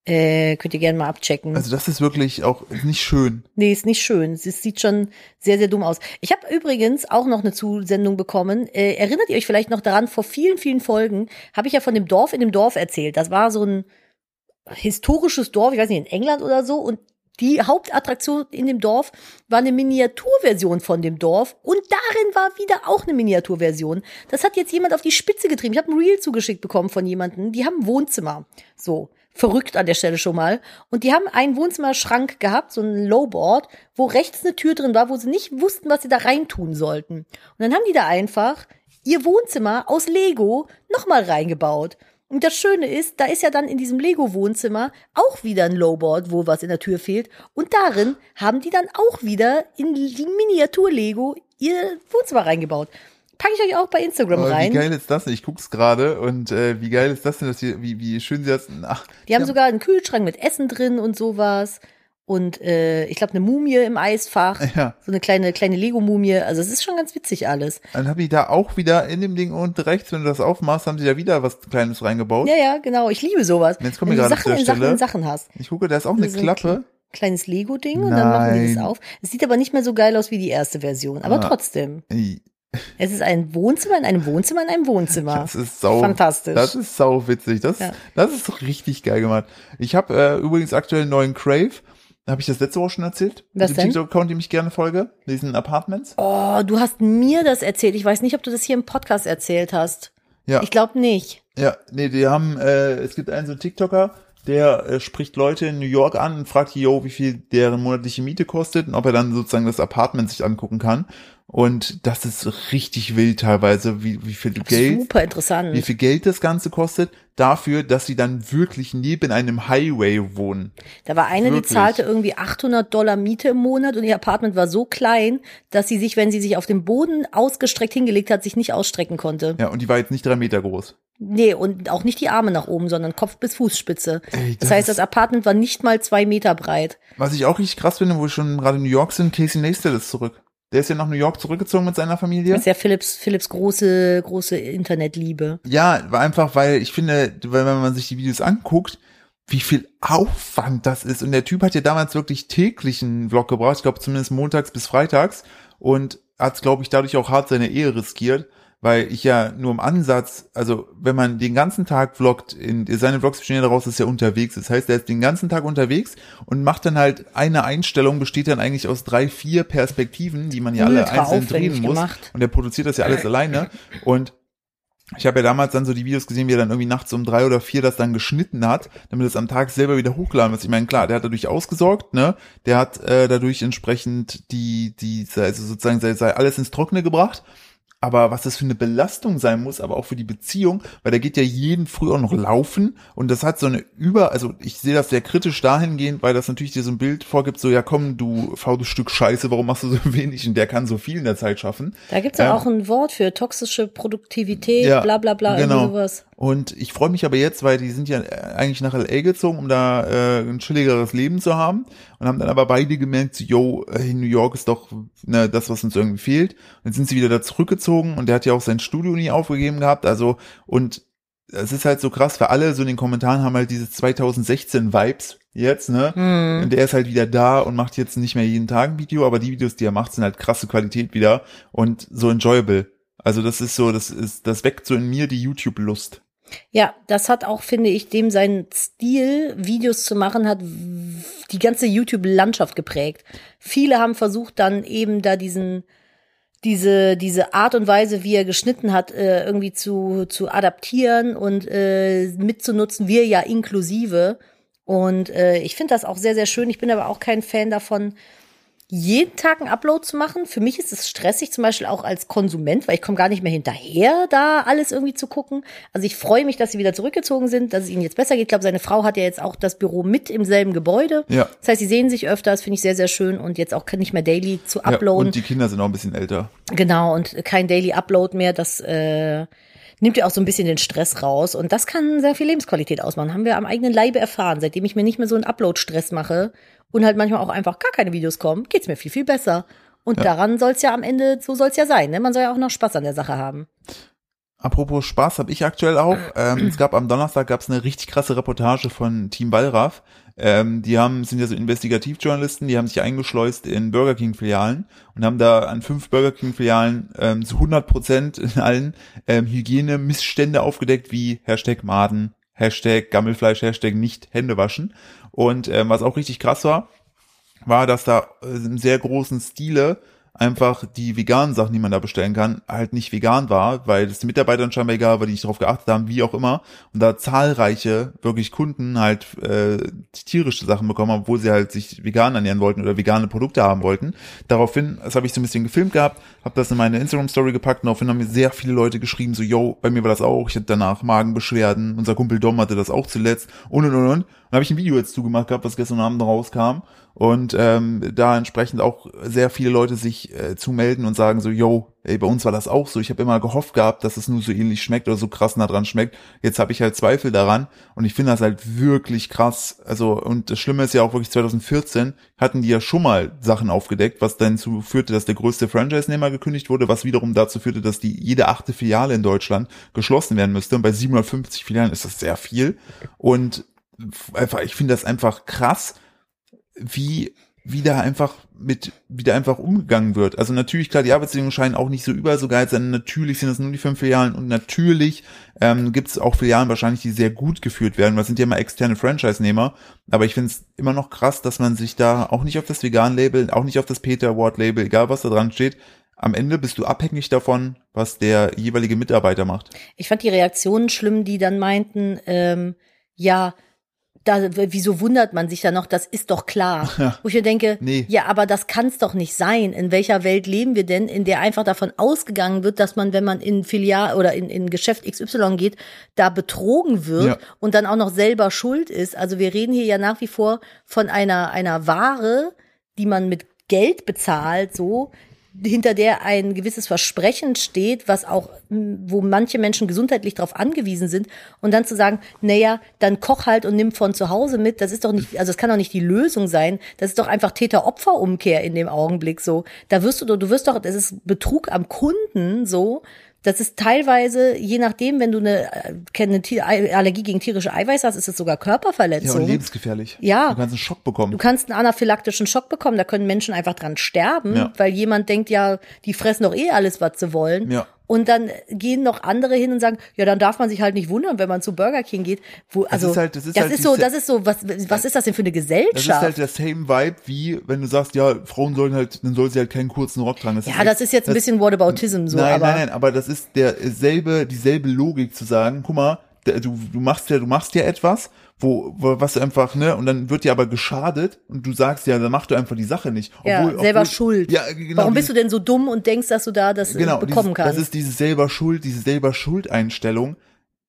Äh, könnt ihr gerne mal abchecken. Also das ist wirklich auch nicht schön. Nee, ist nicht schön. Es sieht schon sehr, sehr dumm aus. Ich habe übrigens auch noch eine Zusendung bekommen. Äh, erinnert ihr euch vielleicht noch daran, vor vielen, vielen Folgen habe ich ja von dem Dorf in dem Dorf erzählt. Das war so ein historisches Dorf, ich weiß nicht, in England oder so. Und die Hauptattraktion in dem Dorf war eine Miniaturversion von dem Dorf. Und darin war wieder auch eine Miniaturversion. Das hat jetzt jemand auf die Spitze getrieben. Ich habe ein Reel zugeschickt bekommen von jemandem. Die haben ein Wohnzimmer. So verrückt an der Stelle schon mal. Und die haben einen Wohnzimmerschrank gehabt, so ein Lowboard, wo rechts eine Tür drin war, wo sie nicht wussten, was sie da reintun sollten. Und dann haben die da einfach ihr Wohnzimmer aus Lego nochmal reingebaut. Und das Schöne ist, da ist ja dann in diesem Lego-Wohnzimmer auch wieder ein Lowboard, wo was in der Tür fehlt. Und darin haben die dann auch wieder in die Miniatur-Lego ihr Wohnzimmer reingebaut. Packe ich euch auch bei Instagram wie rein. geil ist das denn? Ich guck's gerade und äh, wie geil ist das denn, dass hier, wie, wie schön sie das. Ach, Die haben ja, sogar einen Kühlschrank mit Essen drin und sowas. Und äh, ich glaube, eine Mumie im Eisfach. Ja. So eine kleine, kleine Lego-Mumie. Also es ist schon ganz witzig alles. Dann habe ich da auch wieder in dem Ding unten rechts, wenn du das aufmachst, haben sie da wieder was Kleines reingebaut. Ja, ja, genau. Ich liebe sowas. Jetzt kommen Wenn wir du gerade Sachen in Sachen Sachen hast. Ich gucke, da ist auch eine So ein Klappe. Kleines Lego-Ding und dann machen die das auf. Es sieht aber nicht mehr so geil aus wie die erste Version. Aber Ah. trotzdem. Ey, Es ist ein Wohnzimmer in einem Wohnzimmer in einem Wohnzimmer. Das ist sau Fantastisch. Das ist sau witzig. Das, Ja. das ist doch richtig geil gemacht. Ich habe äh, übrigens aktuell einen neuen Crave. Habe ich das letzte Woche schon erzählt? Was Mit dem? TikTok-Account, dem ich gerne folge. Diesen Apartments. Oh, du hast mir das erzählt. Ich weiß nicht, ob du das hier im Podcast erzählt hast. Ja. Ich glaube nicht. Ja, nee, die haben, äh, es gibt einen so einen TikToker, der äh, spricht Leute in New York an und fragt yo, wie viel deren monatliche Miete kostet und ob er dann sozusagen das Apartment sich angucken kann. Und das ist richtig wild teilweise, wie, wie viel Geld, Super interessant. wie viel Geld das Ganze kostet, dafür, dass sie dann wirklich neben einem Highway wohnen. Da war eine, Wirklich? die zahlte irgendwie 800 Dollar Miete im Monat und ihr Apartment war so klein, dass sie sich, wenn sie sich auf dem Boden ausgestreckt hingelegt hat, sich nicht ausstrecken konnte. Ja, und die war jetzt nicht drei Meter groß. Nee, und auch nicht die Arme nach oben, sondern Kopf bis Fußspitze. Ey, das, das heißt, das Apartment war nicht mal zwei Meter breit. Was ich auch richtig krass finde, wo wir schon gerade in New York sind, Casey Neistat ist zurück. Der ist ja nach New York zurückgezogen mit seiner Familie. Das ist ja Philips, Philips große, große Internetliebe. Ja, einfach, weil ich finde, weil wenn man sich die Videos anguckt, wie viel Aufwand das ist. Und der Typ hat ja damals wirklich täglich einen Vlog gebraucht, ich glaube zumindest montags bis freitags. Und hat, glaube ich, dadurch auch hart seine Ehe riskiert, weil ich ja nur im Ansatz, also wenn man den ganzen Tag vloggt, in, seine Vlogs bestehen ja daraus, dass er unterwegs ist. Das heißt, er ist den ganzen Tag unterwegs und macht dann halt eine Einstellung, besteht dann eigentlich aus drei, vier Perspektiven, die man ja alle Ultra einzeln drehen muss. gemacht. Und er produziert das ja alles alleine. Und ich habe ja damals dann so die Videos gesehen, wie er dann irgendwie nachts um drei oder vier das dann geschnitten hat, damit es am Tag selber wieder hochgeladen wird. Ich meine, klar, der hat dadurch ausgesorgt, ne? Der hat äh, dadurch entsprechend die, die, also sozusagen sei, sei alles ins Trockene gebracht. Aber was das für eine Belastung sein muss, aber auch für die Beziehung, weil der geht ja jeden Früh auch noch laufen und das hat so eine Über, also ich sehe das sehr kritisch dahingehend, weil das natürlich dir so ein Bild vorgibt, so ja komm, du faules Stück Scheiße, warum machst du so wenig und der kann so viel in der Zeit schaffen. Da gibt's ja Ähm, auch ein Wort für toxische Produktivität, Ja, bla bla bla, genau. sowas. Und ich freue mich aber jetzt, weil die sind ja äh, eigentlich nach LA gezogen, um da äh, ein chilligeres Leben zu haben. Und haben dann aber beide gemerkt, yo, äh, in New York ist doch ne, das, was uns irgendwie fehlt. Und jetzt sind sie wieder da zurückgezogen und der hat ja auch sein Studio nie aufgegeben gehabt. Also, und es ist halt so krass, weil alle so in den Kommentaren haben halt diese 2016-Vibes jetzt, ne? Hm. Und der ist halt wieder da und macht jetzt nicht mehr jeden Tag ein Video, aber die Videos, die er macht, sind halt krasse Qualität wieder und so enjoyable. Also das ist so, das ist, das weckt so in mir die YouTube-Lust. Ja, das hat auch, finde ich, dem seinen Stil, Videos zu machen, hat die ganze YouTube-Landschaft geprägt. Viele haben versucht, dann eben da diesen, diese, diese Art und Weise, wie er geschnitten hat, äh, irgendwie zu, zu adaptieren und äh, mitzunutzen, wir ja inklusive. Und äh, ich finde das auch sehr, sehr schön. Ich bin aber auch kein Fan davon, jeden Tag einen Upload zu machen. Für mich ist es stressig, zum Beispiel auch als Konsument, weil ich komme gar nicht mehr hinterher, da alles irgendwie zu gucken. Also ich freue mich, dass sie wieder zurückgezogen sind, dass es ihnen jetzt besser geht. Ich glaube, seine Frau hat ja jetzt auch das Büro mit im selben Gebäude. Ja. Das heißt, sie sehen sich öfter, das finde ich sehr, sehr schön und jetzt auch nicht mehr daily zu Ja, uploaden. und die Kinder sind auch ein bisschen älter. Genau, und kein Daily Upload mehr, das äh, nimmt ja auch so ein bisschen den Stress raus. Und das kann sehr viel Lebensqualität ausmachen. Haben wir am eigenen Leibe erfahren. Seitdem ich mir nicht mehr so einen Upload-Stress mache und halt manchmal auch einfach gar keine Videos kommen, geht's mir viel, viel besser. Und daran soll's ja am Ende, so soll's ja sein. Ne? Man soll ja auch noch Spaß an der Sache haben. Apropos Spaß habe ich aktuell auch. Ähm, es gab am Donnerstag gab's eine richtig krasse Reportage von Team Wallraff. Ähm, die haben sind ja so Investigativjournalisten, die haben sich eingeschleust in Burger King Filialen und haben da an fünf Burger King Filialen ähm, zu 100 Prozent in allen ähm, Hygiene Missstände aufgedeckt wie Hashtag Maden, Hashtag Gammelfleisch, Hashtag nicht Hände waschen. Und ähm, was auch richtig krass war, war, dass da äh, im sehr großen Stile einfach die veganen Sachen, die man da bestellen kann, halt nicht vegan war, weil es den Mitarbeitern scheinbar egal war, die nicht darauf geachtet haben, wie auch immer. Und da zahlreiche wirklich Kunden halt äh, tierische Sachen bekommen haben, obwohl sie halt sich vegan ernähren wollten oder vegane Produkte haben wollten. Daraufhin, das habe ich so ein bisschen gefilmt gehabt, habe das in meine Instagram-Story gepackt und daraufhin haben mir sehr viele Leute geschrieben, so, yo, bei mir war das auch, ich hatte danach Magenbeschwerden, unser Kumpel Dom hatte das auch zuletzt und und und und. Und habe ich ein Video jetzt zugemacht gehabt, was gestern Abend rauskam und ähm, da entsprechend auch sehr viele Leute sich äh, zumelden und sagen so, yo, ey, bei uns war das auch so. Ich habe immer gehofft gehabt, dass es nur so ähnlich schmeckt oder so krass nah dran schmeckt. Jetzt habe ich halt Zweifel daran und ich finde das halt wirklich krass. Also und das Schlimme ist ja auch wirklich 2014 hatten die ja schon mal Sachen aufgedeckt, was dann zu führte, dass der größte Franchise-Nehmer gekündigt wurde, was wiederum dazu führte, dass die jede achte Filiale in Deutschland geschlossen werden müsste. Und bei 750 Filialen ist das sehr viel und einfach, ich finde das einfach krass, wie, wie da einfach mit, wie da einfach umgegangen wird. Also natürlich, klar, die Arbeitsbedingungen scheinen auch nicht so überall so geil zu sein. Natürlich sind es nur die fünf Filialen und natürlich ähm, gibt es auch Filialen wahrscheinlich, die sehr gut geführt werden, weil sind ja immer externe Franchise-Nehmer. Aber ich finde es immer noch krass, dass man sich da auch nicht auf das Vegan-Label, auch nicht auf das Peter Award-Label, egal was da dran steht, am Ende bist du abhängig davon, was der jeweilige Mitarbeiter macht. Ich fand die Reaktionen schlimm, die dann meinten, ähm, ja, da, wieso wundert man sich da noch? Das ist doch klar. Ja. Wo ich mir denke, Nee. ja, aber das kann's doch nicht sein. In welcher Welt leben wir denn, in der einfach davon ausgegangen wird, dass man, wenn man in Filial oder in, in Geschäft XY geht, da betrogen wird Ja. und dann auch noch selber schuld ist? Also wir reden hier ja nach wie vor von einer, einer Ware, die man mit Geld bezahlt, so, hinter der ein gewisses Versprechen steht, was auch, wo manche Menschen gesundheitlich darauf angewiesen sind, und dann zu sagen, naja, dann koch halt und nimm von zu Hause mit, das ist doch nicht, also das kann doch nicht die Lösung sein. Das ist doch einfach Täter-Opfer-Umkehr in dem Augenblick so. Da wirst du, du wirst doch, das ist Betrug am Kunden so. Das ist teilweise, je nachdem, wenn du eine, äh, eine Allergie gegen tierische Eiweiß hast, ist es sogar Ja, Körperverletzung. und lebensgefährlich. Ja. Du kannst einen Schock bekommen. Du kannst einen anaphylaktischen Schock bekommen, da können Menschen einfach dran sterben, Ja. weil jemand denkt, ja, die fressen doch eh alles, was sie wollen. Ja. Und dann gehen noch andere hin und sagen, ja, dann darf man sich halt nicht wundern, wenn man zu Burger King geht. Wo, also, ist halt- das ist halt so, diese- das ist so, was, was ist das denn für eine Das Gesellschaft? ist halt der same Vibe, wie wenn du sagst, ja, Frauen sollen halt, dann soll sie halt keinen kurzen Rock tragen. Das ja, das ist jetzt ein bisschen Whataboutism so, nein, aber. nein, nein, aber das ist derselbe, dieselbe Logik zu sagen, guck mal, du, du machst ja, du machst ja etwas, wo, wo was du einfach, ne, und dann wird dir aber geschadet und du sagst ja, dann mach du einfach die Sache nicht. Ja, Obwohl, selber obwohl, schuld. Ja, genau. Warum bist du denn so dumm und denkst, dass du da das äh, genau, bekommen dieses, kannst? Das ist diese selber Schuld, diese selber Schuldeinstellung.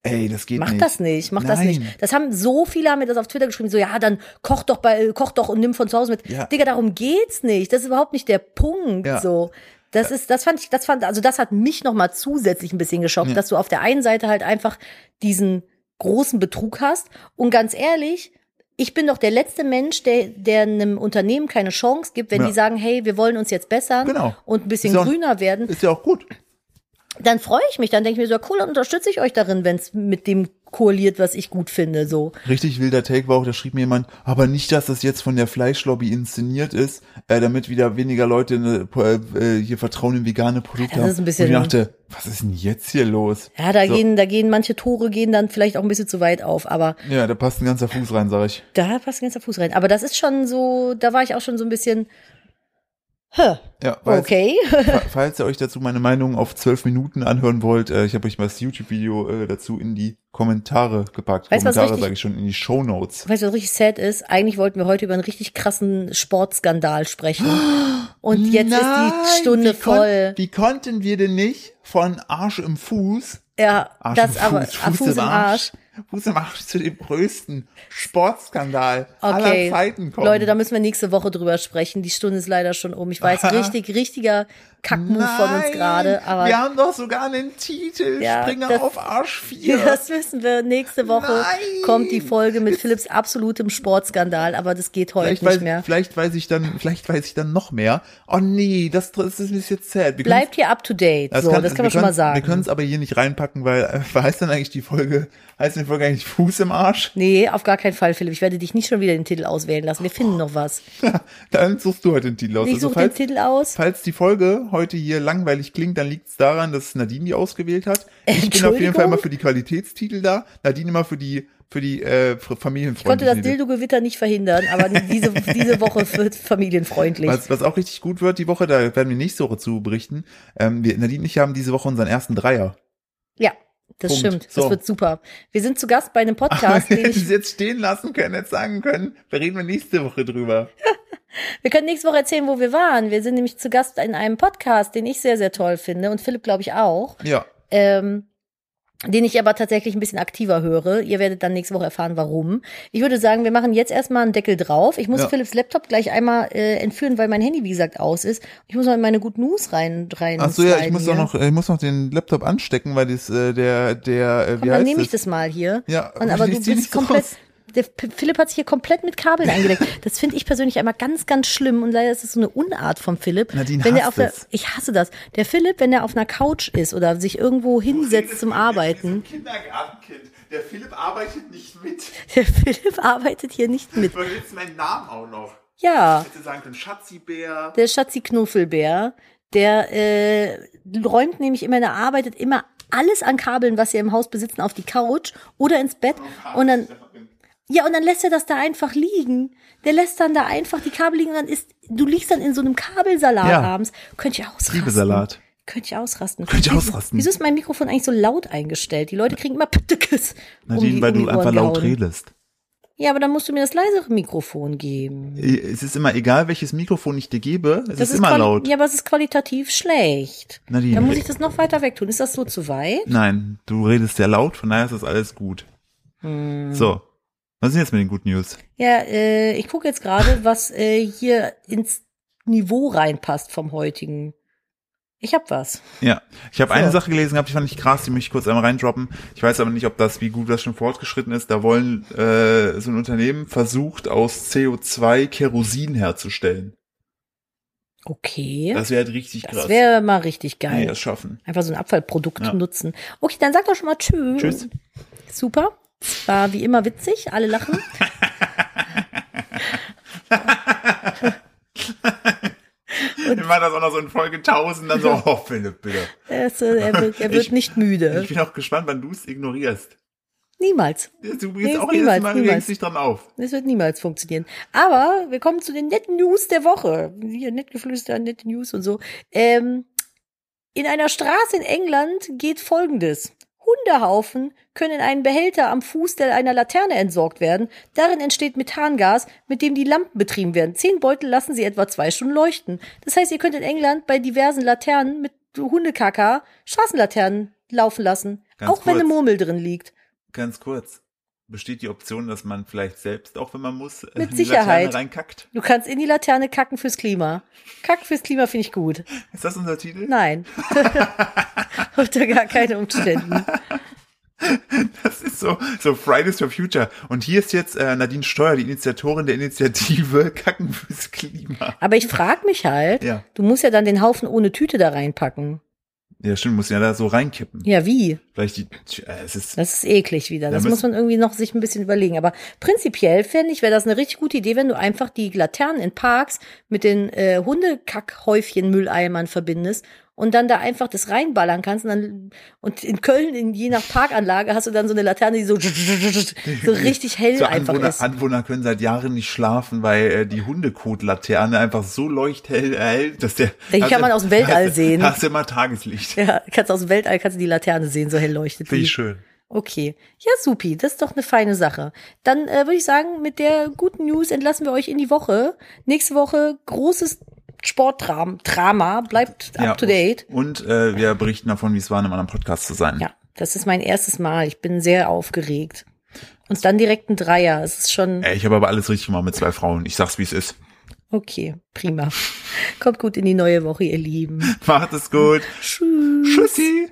Ey, das geht Mach nicht. das nicht, mach das nicht. Nein. Das haben so viele haben mir das auf Twitter geschrieben, so ja, dann koch doch bei koch doch und nimm von zu Hause mit. Ja. Digga, darum geht's nicht. Das ist überhaupt nicht der Punkt Ja. so. Das ist das fand ich das fand also das hat mich noch mal zusätzlich ein bisschen geschockt, Ja. dass du auf der einen Seite halt einfach diesen großen Betrug hast und ganz ehrlich, ich bin doch der letzte Mensch, der, der einem Unternehmen keine Chance gibt, wenn Ja. die sagen, hey, wir wollen uns jetzt bessern Genau. und ein bisschen ja auch- grüner werden Ist ja auch gut. dann freue ich mich, dann denke ich mir so, cool, dann unterstütze ich euch darin, wenn es mit dem koaliert, was ich gut finde, so. Richtig wilder Take war auch, da schrieb mir jemand, aber nicht, dass das jetzt von der Fleischlobby inszeniert ist, äh, damit wieder weniger Leute äh, äh, hier Vertrauen in vegane Produkte Das haben. ist ein bisschen- Und ich dachte, was ist denn jetzt hier los? Ja, da So. gehen, da gehen manche Tore gehen dann vielleicht auch ein bisschen zu weit auf, aber Ja, da passt ein ganzer Fuß rein, sag ich. da passt ein ganzer Fuß rein. Aber das ist schon so, da war ich auch schon so ein bisschen, hä, Ja, falls, okay. fa- falls ihr euch dazu meine Meinung auf zwölf Minuten anhören wollt, äh, ich habe euch mal das YouTube-Video äh, dazu in die Kommentare gepackt. Weißt Kommentare sage ich schon, in die Show Notes. Weißt du, was richtig sad ist? Eigentlich wollten wir heute über einen richtig krassen Sportskandal sprechen. Und jetzt ist die Stunde wie kon- voll. Wie konnten wir denn nicht von Arsch im Fuß Ja, Arsch das im aber, Fuß, ah, Fuß, im Arsch. Fuß im Arsch zu dem größten Sportskandal Okay, aller Zeiten kommen. Leute, da müssen wir nächste Woche drüber sprechen. Die Stunde ist leider schon um. Ich weiß, richtig, richtiger Kackmove von uns gerade, aber wir haben doch sogar einen Titel, Ja, Springer das- auf Arsch 4. das wissen wir. Nächste Woche Nein. kommt die Folge mit Philipps absolutem Sportskandal, aber das geht heute Vielleicht nicht weiß, mehr. vielleicht weiß ich dann, vielleicht weiß ich dann noch mehr. Oh nee, das, das ist bisschen sad. Wir Bleibt hier up to date. Das so, kann, das kann man schon mal sagen. Wir können es aber hier nicht reinpacken, weil äh, was heißt denn eigentlich die Folge? Heißt die Folge eigentlich Fuß im Arsch? Nee, auf gar keinen Fall, Philipp. Ich werde dich nicht schon wieder den Titel auswählen lassen. Wir finden noch was. Dann suchst du heute den Titel aus. Ich Also suche den Titel aus. falls die Folge heute hier langweilig klingt, dann liegt es daran, dass Nadine die ausgewählt hat. Ich bin auf jeden? Fall immer für die Qualitätstitel da. Nadine immer für die für die äh, Ich konnte das. Dildo-Gewitter nicht verhindern, aber diese, diese Woche wird familienfreundlich. Was, was auch richtig gut wird die Woche, da werden wir nächste Woche zu berichten. Ähm, wir, Nadine und ich haben diese Woche unseren ersten Dreier. Ja, das Punkt. stimmt. Das So. wird super. Wir sind zu Gast bei einem Podcast, den Wenn ich jetzt stehen lassen können, jetzt sagen können, da reden wir nächste Woche drüber. Wir können nächste Woche erzählen, wo wir waren. Wir sind nämlich zu Gast in einem Podcast, den ich sehr, sehr toll finde und Philipp, glaube ich, auch. Ja. Ähm, den ich aber tatsächlich ein bisschen aktiver höre. Ihr werdet dann nächste Woche erfahren, warum. Ich würde sagen, wir machen jetzt erstmal einen Deckel drauf. Ich muss Ja. Philipps Laptop gleich einmal äh, entführen, weil mein Handy, wie gesagt, aus ist. Ich muss mal in meine Good News rein rein. Ach so, ja, ich muss hier. doch noch, ich muss noch den Laptop anstecken, weil das, äh, der, der, äh, wie Komm, dann heißt nehme ich das? mal hier. Ja, Und, aber du bist komplett. raus. Der Philipp hat sich hier komplett mit Kabeln eingedeckt. Das finde ich persönlich einmal ganz, ganz schlimm und leider ist es so eine Unart vom Philipp. Nadine wenn der auf der, ich hasse das. Der Philipp, wenn er auf einer Couch ist oder sich irgendwo hinsetzt zum Arbeiten, Kindergartenkind. Der Philipp arbeitet nicht mit. der Philipp arbeitet hier nicht mit. Du jetzt meinen Namen auch noch. Ja, Hätte sagen können, Schatzibär. der Schatzi Knuffelbär, der äh, räumt nämlich immer, der arbeitet immer alles an Kabeln, was wir im Haus besitzen, auf die Couch oder ins Bett und dann Ja, und dann lässt er das da einfach liegen. Der lässt dann da einfach die Kabel liegen und dann ist, du liegst dann in so einem Kabelsalat Ja. abends. Könnte ich ausrasten. Liebesalat. Könnte ich ausrasten. Könnte ich Wieso- ausrasten. Wieso ist mein Mikrofon eigentlich so laut eingestellt? Die Leute kriegen immer Püttekes um Nadine, die, weil um du einfach laut gehauen. redest. Ja, aber dann musst du mir das leisere Mikrofon geben. Es ist immer egal, welches Mikrofon ich dir gebe, es Das ist immer laut. Ja, aber es ist qualitativ schlecht. Nadine, Dann muss ich das noch weiter weg tun. Ist das so zu weit? Nein, du redest sehr laut, von daher ist das alles gut. Hm. So. Was ist jetzt mit den Good News? Ja, äh, ich gucke jetzt gerade, was äh, hier ins Niveau reinpasst vom heutigen. Ich hab was. Ja, ich habe So. eine Sache gelesen gehabt, die fand ich krass, die möchte ich kurz einmal reindroppen. Ich weiß aber nicht, ob das, wie gut das schon fortgeschritten ist. Da wollen äh, so ein Unternehmen versucht, aus CO2 Kerosin herzustellen. Okay. Das wäre halt richtig Das krass. wäre mal richtig geil. die das schaffen. Einfach so ein Abfallprodukt Ja. nutzen. Okay, dann sag doch schon mal Tschüss. Tschüss. Super. Es war wie immer witzig. Alle lachen. Wir machen das auch noch so in Folge 1000, dann so, oh Philipp, bitte. Er, ist, äh, er, wird, er wird Ich- nicht müde. Ich bin auch gespannt, wann du es ignorierst. Niemals. Du Nee, bist auch niemals, jedes Mal, niemals. dich dran auf. Das wird niemals funktionieren. Aber wir kommen zu den netten News der Woche. Hier, Nettgeflüster, nette News und so. Ähm, in einer Straße in England geht Folgendes. Hundehaufen können in einen Behälter am Fuß der einer Laterne entsorgt werden. Darin entsteht Methangas, mit dem die Lampen betrieben werden. Zehn Beutel lassen sie etwa zwei Stunden leuchten. Das heißt, ihr könnt in England bei diversen Laternen mit Hundekaka Straßenlaternen laufen lassen. Ganz auch wenn eine kurz. Murmel drin liegt. Ganz kurz. Besteht die Option, dass man vielleicht selbst, auch wenn man muss, Mit in die Sicherheit. Laterne reinkackt? Du kannst in die Laterne kacken fürs Klima. Kack fürs Klima finde ich gut. Ist das unser Titel? Nein. Unter gar keine Umständen. Das ist so, so Fridays for Future. Und hier ist jetzt äh, Nadine Steuer, die Initiatorin der Initiative Kacken fürs Klima. Aber ich frage mich halt, Ja. du musst ja dann den Haufen ohne Tüte da reinpacken. Ja, stimmt, muss ja da so reinkippen. Ja, wie? Vielleicht die, äh, es ist, Das ist eklig wieder. Das muss man irgendwie noch sich ein bisschen überlegen. Aber prinzipiell fände ich, wäre das eine richtig gute Idee, wenn du einfach die Laternen in Parks mit den äh, Hundekackhäufchen Mülleimern verbindest und dann da einfach das reinballern kannst. Und, dann, und in Köln, in je nach Parkanlage, hast du dann so eine Laterne, die so, so richtig hell so einfach Anwohner, ist. Anwohner können seit Jahren nicht schlafen, weil äh, die Hundekotlaterne einfach so leuchthell erhält, dass der. Die kann man aus dem Weltall hast, sehen. Hast du immer Tageslicht. Ja, kannst aus dem Weltall kannst du die Laterne sehen, so hell leuchtet Finde die. ich schön. Okay. Ja, supi. Das ist doch eine feine Sache. Dann äh, würde ich sagen, mit der guten News entlassen wir euch in die Woche. Nächste Woche großes Sportdrama. Drama. Bleibt up to date. Und äh, wir berichten davon, wie es war, in einem anderen Podcast zu sein. Ja, das ist mein erstes Mal. Ich bin sehr aufgeregt. Und dann direkt ein Dreier. Es ist schon ich habe aber alles richtig gemacht mit zwei Frauen. Ich sag's, wie es ist. okay. Prima. Kommt gut in die neue Woche, ihr Lieben. Macht es gut. Tschüss. Tschüssi.